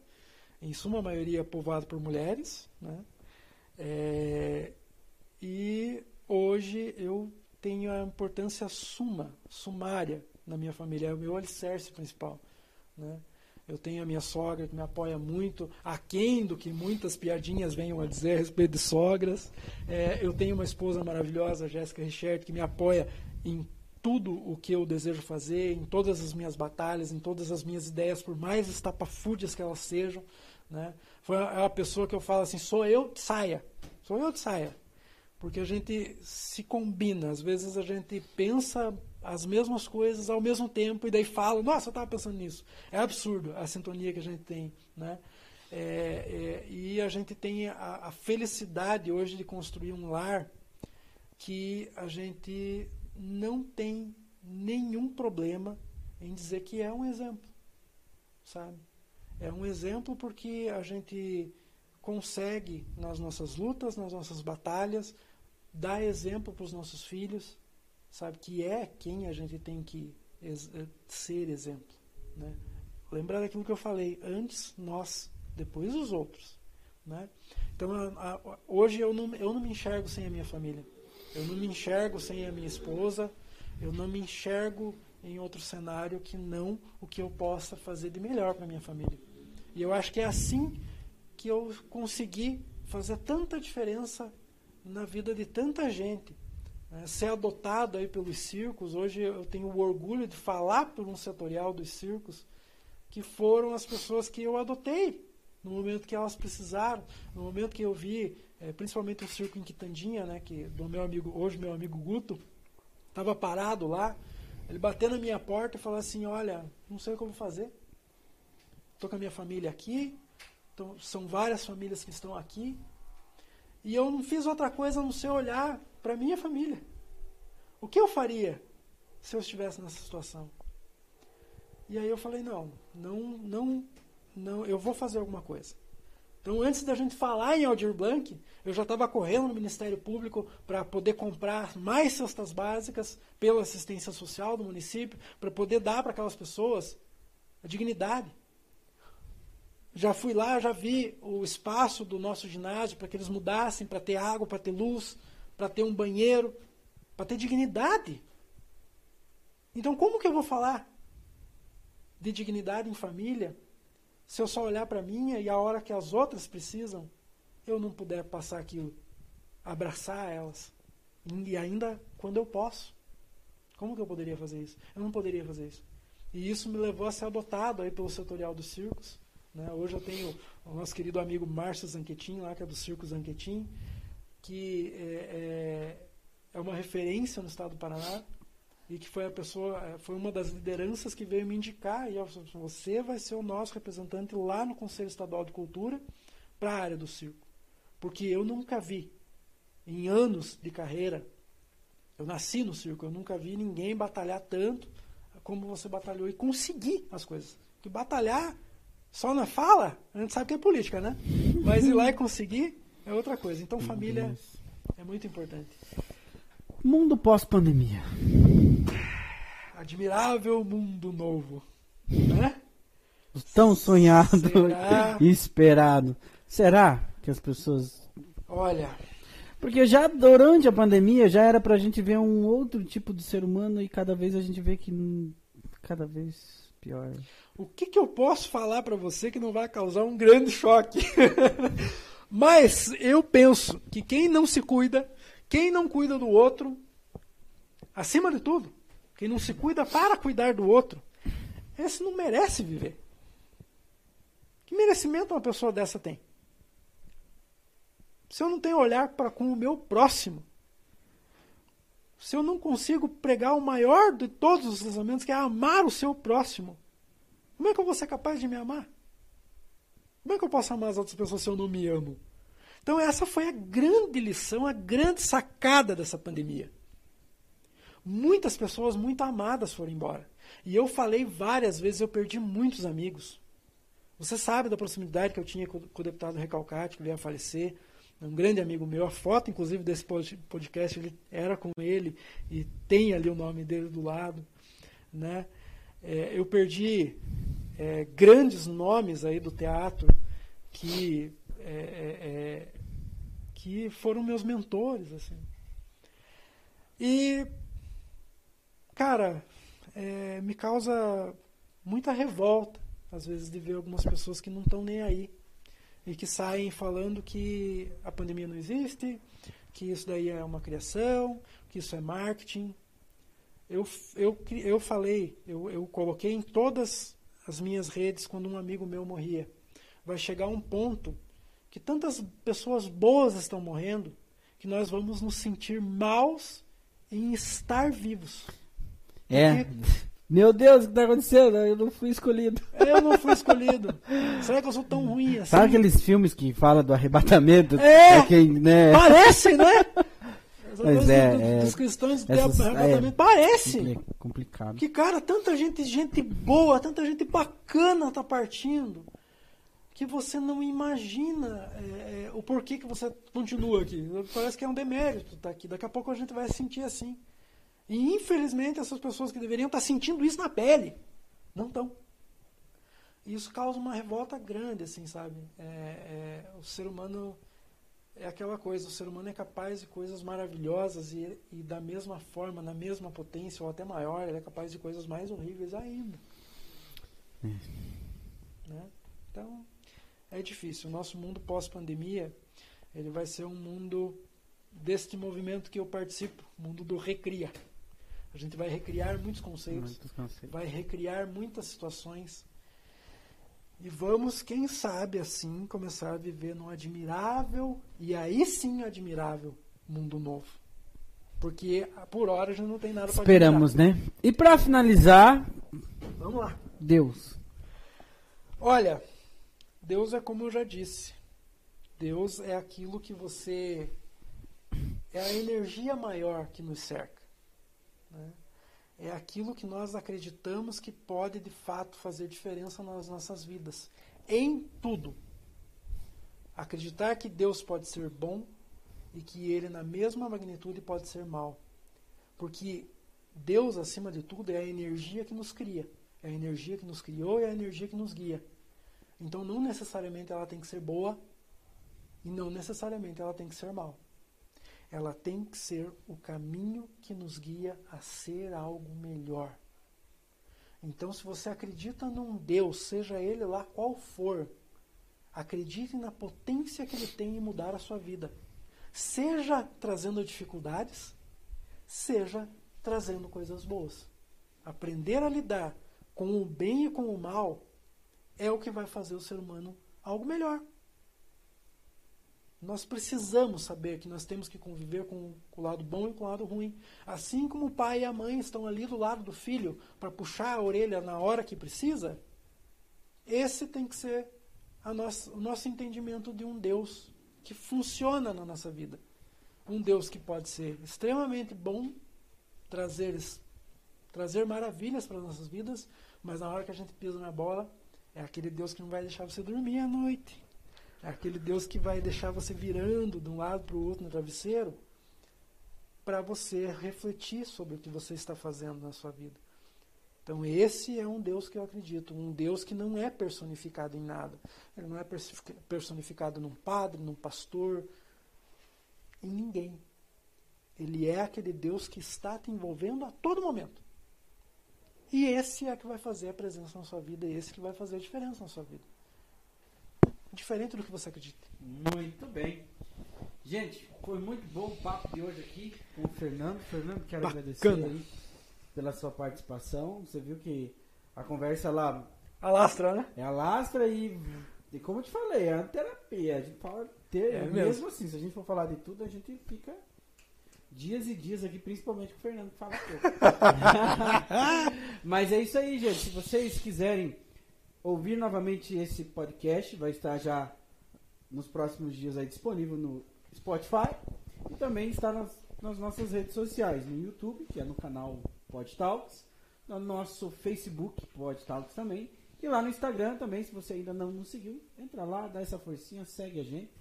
S2: em suma maioria povoada por mulheres. Né? É, e hoje eu tenho a importância suma, sumária na minha família, é o meu alicerce principal. Né? Eu tenho a minha sogra que me apoia muito, aquém do que muitas piadinhas venham a dizer a respeito de sogras. É, eu tenho uma esposa maravilhosa, Jéssica Richert, que me apoia em tudo o que eu desejo fazer, em todas as minhas batalhas, em todas as minhas ideias, por mais estapafúdias que elas sejam. Né? Foi a, a pessoa que eu falo assim, sou eu saia, sou eu de saia. Porque a gente se combina, às vezes a gente pensa as mesmas coisas ao mesmo tempo e daí fala, nossa, eu estava pensando nisso. É absurdo a sintonia que a gente tem. Né? É, é, e a gente tem a, a felicidade hoje de construir um lar que a gente não tem nenhum problema em dizer que é um exemplo, sabe? É um exemplo porque a gente consegue nas nossas lutas, nas nossas batalhas, dar exemplo para os nossos filhos, sabe? Que é quem a gente tem que eh, ser exemplo, né? Lembrar daquilo que eu falei, antes nós, depois os outros, né? Então, a, a, hoje eu não, eu não me enxergo sem a minha família. Eu não me enxergo sem a minha esposa, eu não me enxergo em outro cenário que não o que eu possa fazer de melhor para minha família. E eu acho que é assim que eu consegui fazer tanta diferença na vida de tanta gente. Né? Ser adotado aí pelos circos, hoje eu tenho o orgulho de falar por um setorial dos circos, que foram as pessoas que eu adotei no momento que elas precisaram, no momento que eu vi é, principalmente o circo em Quitandinha, né, que do meu amigo, hoje meu amigo Guto, estava parado lá, ele bateu na minha porta e falou assim, olha, não sei o que eu vou fazer. Estou com a minha família aqui, então, são várias famílias que estão aqui, e eu não fiz outra coisa a não ser olhar para minha família. O que eu faria se eu estivesse nessa situação? E aí eu falei, não, não, não, não, eu vou fazer alguma coisa. Então, antes da gente falar em Aldir Blanc, eu já estava correndo no Ministério Público para poder comprar mais cestas básicas pela assistência social do município, para poder dar para aquelas pessoas a dignidade. Já fui lá, já vi o espaço do nosso ginásio para que eles mudassem, para ter água, para ter luz, para ter um banheiro, para ter dignidade. Então, como que eu vou falar de dignidade em família se eu só olhar para a minha e a hora que as outras precisam, eu não puder passar aquilo, abraçar elas. E ainda quando eu posso. Como que eu poderia fazer isso? Eu não poderia fazer isso. E isso me levou a ser adotado aí pelo setorial dos circos. Né? Hoje eu tenho o nosso querido amigo Márcio Zanquetin, lá, que é do Circo Zanquetin, que é, é, é uma referência no estado do Paraná e que foi a pessoa, eh, foi uma das lideranças que veio me indicar e você vai ser o nosso representante lá no Conselho Estadual de Cultura para a área do circo. Porque eu nunca vi, em anos de carreira, eu nasci no circo, eu nunca vi ninguém batalhar tanto como você batalhou e conseguir as coisas. Que batalhar só na fala, a gente sabe que é política, né? Mas ir lá e conseguir é outra coisa. Então família é muito importante.
S1: Mundo pós-pandemia.
S2: Admirável mundo novo. Né?
S1: Tão sonhado Será? e esperado. Será que as pessoas.
S2: Olha.
S1: Porque já durante a pandemia já era pra gente ver um outro tipo de ser humano e cada vez a gente vê que cada vez pior.
S2: O que, que eu posso falar para você que não vai causar um grande choque? Mas eu penso que quem não se cuida quem não cuida do outro, acima de tudo, quem não se cuida para cuidar do outro, esse não merece viver. Que merecimento uma pessoa dessa tem? Se eu não tenho olhar para com o meu próximo, se eu não consigo pregar o maior de todos os ensinamentos, que é amar o seu próximo, como é que eu vou ser capaz de me amar? Como é que eu posso amar as outras pessoas se eu não me amo? Então, essa foi a grande lição, a grande sacada dessa pandemia. Muitas pessoas muito amadas foram embora. E eu falei várias vezes, eu perdi muitos amigos. Você sabe da proximidade que eu tinha com, o deputado Recalcate, que veio a falecer. Um grande amigo meu. A foto, inclusive, desse podcast ele era com ele e tem ali o nome dele do lado. Né? É, eu perdi é, grandes nomes aí do teatro que é, é, é, que foram meus mentores, assim. E, cara, é, me causa muita revolta às vezes, de ver algumas pessoas que não estão nem aí e que saem falando que a pandemia não existe, que isso daí é uma criação, que isso é marketing. Eu, eu, eu falei, eu, eu coloquei em todas as minhas redes quando um amigo meu morria. Vai chegar um ponto que tantas pessoas boas estão morrendo que nós vamos nos sentir maus em estar vivos.
S1: É. Porque meu Deus, o que está acontecendo? Eu não fui escolhido.
S2: Eu não fui escolhido. Será que eu sou tão ruim assim?
S1: Sabe aqueles filmes que falam do arrebatamento?
S2: É! Quem, né? Parecem, né?
S1: Mas é, do, é,
S2: dos cristãos essas. É, Parece.
S1: É complicado.
S2: Que, cara, tanta gente, gente boa, tanta gente bacana tá partindo que você não imagina é, é, o porquê que você continua aqui. Parece que é um demérito estar tá aqui. Daqui a pouco a gente vai se sentir assim. E infelizmente essas pessoas que deveriam estar sentindo isso na pele, não estão. E isso causa uma revolta grande, assim, sabe? É, é, o ser humano é aquela coisa, o ser humano é capaz de coisas maravilhosas e, e da mesma forma, na mesma potência ou até maior, ele é capaz de coisas mais horríveis ainda. É. Né? Então, é difícil. O nosso mundo pós-pandemia, ele vai ser um mundo deste movimento que eu participo, o mundo do recria. A gente vai recriar muitos conceitos, muitos conceitos, vai recriar muitas situações. E vamos, quem sabe, assim, começar a viver num admirável, e aí sim admirável, mundo novo. Porque por hora já não tem nada para
S1: Esperamos, né? E para finalizar,
S2: vamos lá.
S1: Deus.
S2: Olha, Deus é como eu já disse. Deus é aquilo que você é a energia maior que nos cerca. Né? É aquilo que nós acreditamos que pode de fato fazer diferença nas nossas vidas. Em tudo. Acreditar que Deus pode ser bom e que Ele, na mesma magnitude, pode ser mal. Porque Deus, acima de tudo, é a energia que nos cria. É a energia que nos criou e é a energia que nos guia. Então, não necessariamente ela tem que ser boa e não necessariamente ela tem que ser mal ela tem que ser o caminho que nos guia a ser algo melhor. Então, se você acredita num Deus, seja ele lá qual for, acredite na potência que ele tem em mudar a sua vida. Seja trazendo dificuldades, seja trazendo coisas boas. Aprender a lidar com o bem e com o mal é o que vai fazer o ser humano algo melhor. Nós precisamos saber que nós temos que conviver com, o lado bom e com o lado ruim. Assim como o pai e a mãe estão ali do lado do filho para puxar a orelha na hora que precisa, esse tem que ser nossa, o nosso entendimento de um Deus que funciona na nossa vida. Um Deus que pode ser extremamente bom, trazer, trazer maravilhas para as nossas vidas, mas na hora que a gente pisa na bola, é aquele Deus que não vai deixar você dormir à noite. É aquele Deus que vai deixar você virando de um lado para o outro no travesseiro para você refletir sobre o que você está fazendo na sua vida. Então, esse é um Deus que eu acredito, um Deus que não é personificado em nada. Ele não é personificado num padre, num pastor, em ninguém. Ele é aquele Deus que está te envolvendo a todo momento. E esse é que vai fazer a presença na sua vida, esse que vai fazer a diferença na sua vida diferente do que você acredita.
S1: Muito bem. Gente, foi muito bom o papo de hoje aqui com o Fernando. Fernando, quero Bacana. agradecer aí pela sua participação. Você viu que a conversa lá.
S2: Alastra, né?
S1: É alastra e, e como eu te falei, é uma terapia. A gente fala ter, é mesmo. mesmo assim, se a gente for falar de tudo, a gente fica dias e dias aqui, principalmente com o Fernando que fala pouco. Mas é isso aí, gente. Se vocês quiserem ouvir novamente esse podcast, vai estar já nos próximos dias aí disponível no Spotify e também está nas, nas nossas redes sociais, no YouTube, que é no canal PodTalks, no nosso Facebook PodTalks também, e lá no Instagram também, se você ainda não nos seguiu, entra lá, dá essa forcinha, segue a gente,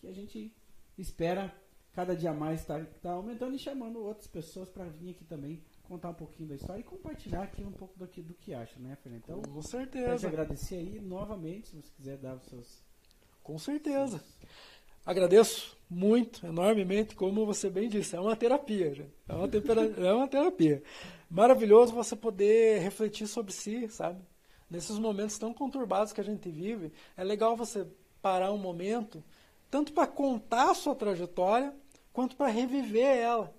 S1: que a gente espera cada dia mais estar tá, tá aumentando e chamando outras pessoas para vir aqui também contar um pouquinho da história e compartilhar aqui um pouco do que, do que acha, né, Fernando? Então,
S2: com certeza. Quero
S1: agradecer aí novamente, se você quiser dar os seus.
S2: Com certeza. Agradeço muito, enormemente, como você bem disse, é uma terapia, gente. É uma, tempera... é uma terapia. Maravilhoso você poder refletir sobre si, sabe? nesses momentos tão conturbados que a gente vive, é legal você parar um momento, tanto para contar a sua trajetória, quanto para reviver ela.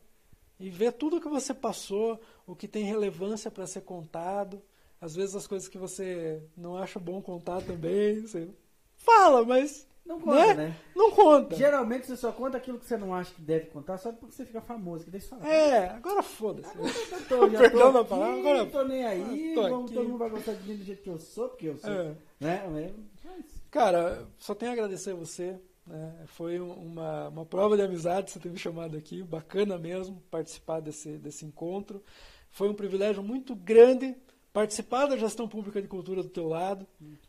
S2: E ver tudo o que você passou, o que tem relevância para ser contado. Às vezes as coisas que você não acha bom contar também. Você fala, mas
S1: não conta, né? né?
S2: Não conta.
S1: Geralmente você só conta aquilo que você não acha que deve contar, só porque você fica famoso. Que deixa
S2: É, agora foda-se.
S1: Perdão da palavra, agora. Não tô nem aí, tô vamos, todo mundo vai gostar de mim do jeito que eu sou, porque eu sou. É. Né?
S2: Mas... Cara, só tenho a agradecer a você. Né? Foi uma, uma prova de amizade você ter me chamado aqui. Bacana mesmo participar desse, desse encontro. Foi um privilégio muito grande participar da gestão pública de cultura do teu lado,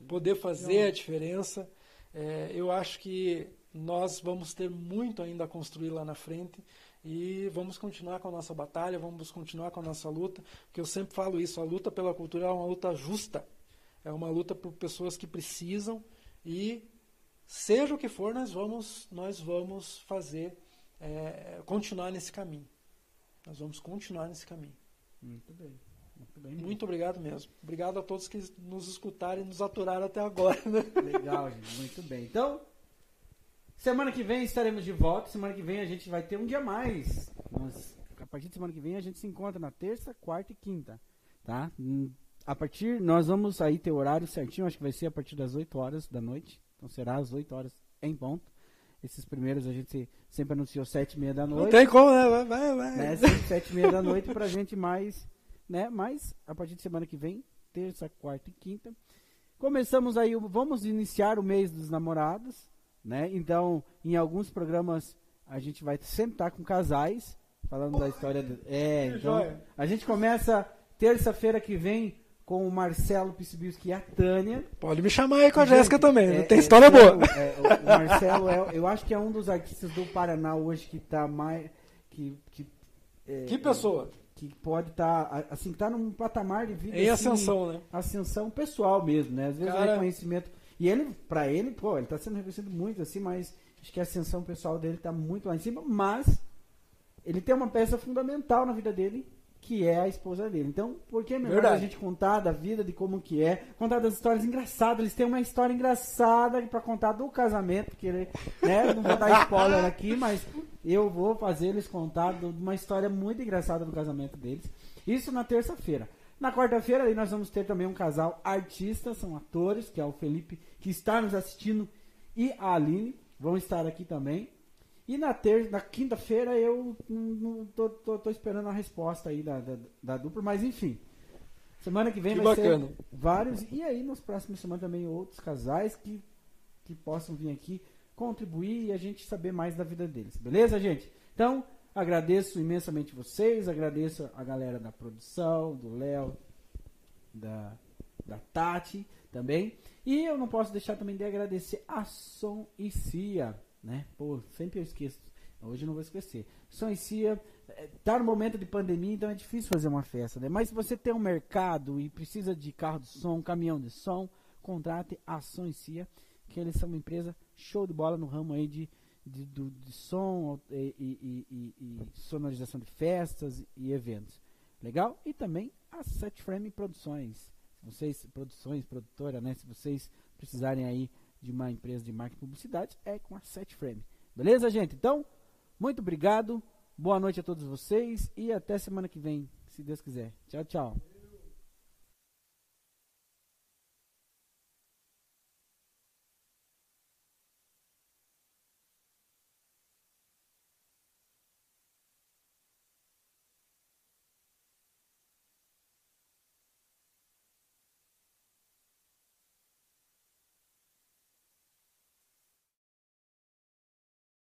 S2: poder fazer a diferença. É, eu acho que nós vamos ter muito ainda a construir lá na frente e vamos continuar com a nossa batalha, vamos continuar com a nossa luta, porque eu sempre falo isso, a luta pela cultura é uma luta justa, é uma luta por pessoas que precisam e seja o que for, nós vamos, nós vamos fazer, é, continuar nesse caminho. Nós vamos continuar nesse caminho.
S1: Muito bem.
S2: Muito, bem, muito obrigado mesmo. Obrigado a todos que nos escutaram e nos aturaram até agora. Né?
S1: Legal, gente. Muito bem. Então, semana que vem estaremos de volta. Semana que vem a gente vai ter um dia mais. Nós, a partir de semana que vem a gente se encontra na terça, quarta e quinta. Tá? Hum, a partir, nós vamos aí ter o horário certinho, acho que vai ser a partir das 8 horas da noite. Então será às 8 horas em ponto. Esses primeiros a gente sempre anunciou 7 e meia da noite.
S2: Não tem como, né? Vai, vai.
S1: Né? 7 e meia da noite pra gente mais né? Mas a partir de semana que vem, terça, quarta e quinta, começamos aí, vamos iniciar o mês dos namorados, né? Então, em alguns programas a gente vai estar com casais falando da história do, é, então, a gente começa terça-feira que vem com o Marcelo Pisibilski e a Tânia.
S2: Pode me chamar aí com a Jéssica também, é, tem história é, boa.
S1: É, o, o, Marcelo, é, eu acho que é um dos artistas do Paraná hoje que está mais. Que, que,
S2: é, que pessoa?
S1: que pode estar, tá, assim, tá num patamar de vida.
S2: Em
S1: assim,
S2: ascensão, né?
S1: Ascensão pessoal mesmo, né? Às vezes Cara... é reconhecimento. E ele, para ele, pô, ele tá sendo reconhecido muito, assim, mas acho que a ascensão pessoal dele tá muito lá em cima, mas ele tem uma peça fundamental na vida dele, que é a esposa dele. Então, por que melhor Verdade. a gente contar da vida, de como que é, contar das histórias engraçadas. Eles têm uma história engraçada para contar do casamento, que ele, né, não vou dar spoiler aqui, mas eu vou fazer eles contar de uma história muito engraçada do casamento deles. Isso na terça-feira. Na quarta-feira aí nós vamos ter também um casal artista, são atores, que é o Felipe, que está nos assistindo, e a Aline, vão estar aqui também. E na, ter na quinta-feira eu não tô, tô, tô, esperando a resposta aí da, da, da, dupla, mas enfim. Semana que vem que vai bacana. ser vários. E aí, nos próximos semanas também outros casais que, que possam vir aqui contribuir e a gente saber mais da vida deles. Beleza, gente? Então, agradeço imensamente vocês, agradeço a galera da produção, do Léo, da, da Tati também. E eu não posso deixar também de agradecer a Som e Cia né? Pô, sempre eu esqueço. Hoje eu não vou esquecer. Só em si, é, tá no momento de pandemia, então é difícil fazer uma festa, né? Mas se você tem um mercado e precisa de carro de som, caminhão de som, contrate a Som e Cia, que eles são uma empresa show de bola no ramo aí de, de, do, de som e, e, e, e, sonorização de festas e eventos. Legal? E também a Set Frame Produções. Vocês, produções, produtora, né? Se vocês precisarem aí de uma empresa de marketing e publicidade é com a Set Frame. Beleza, gente? Então, muito obrigado. Boa noite a todos vocês e até semana que vem, se Deus quiser. Tchau, tchau.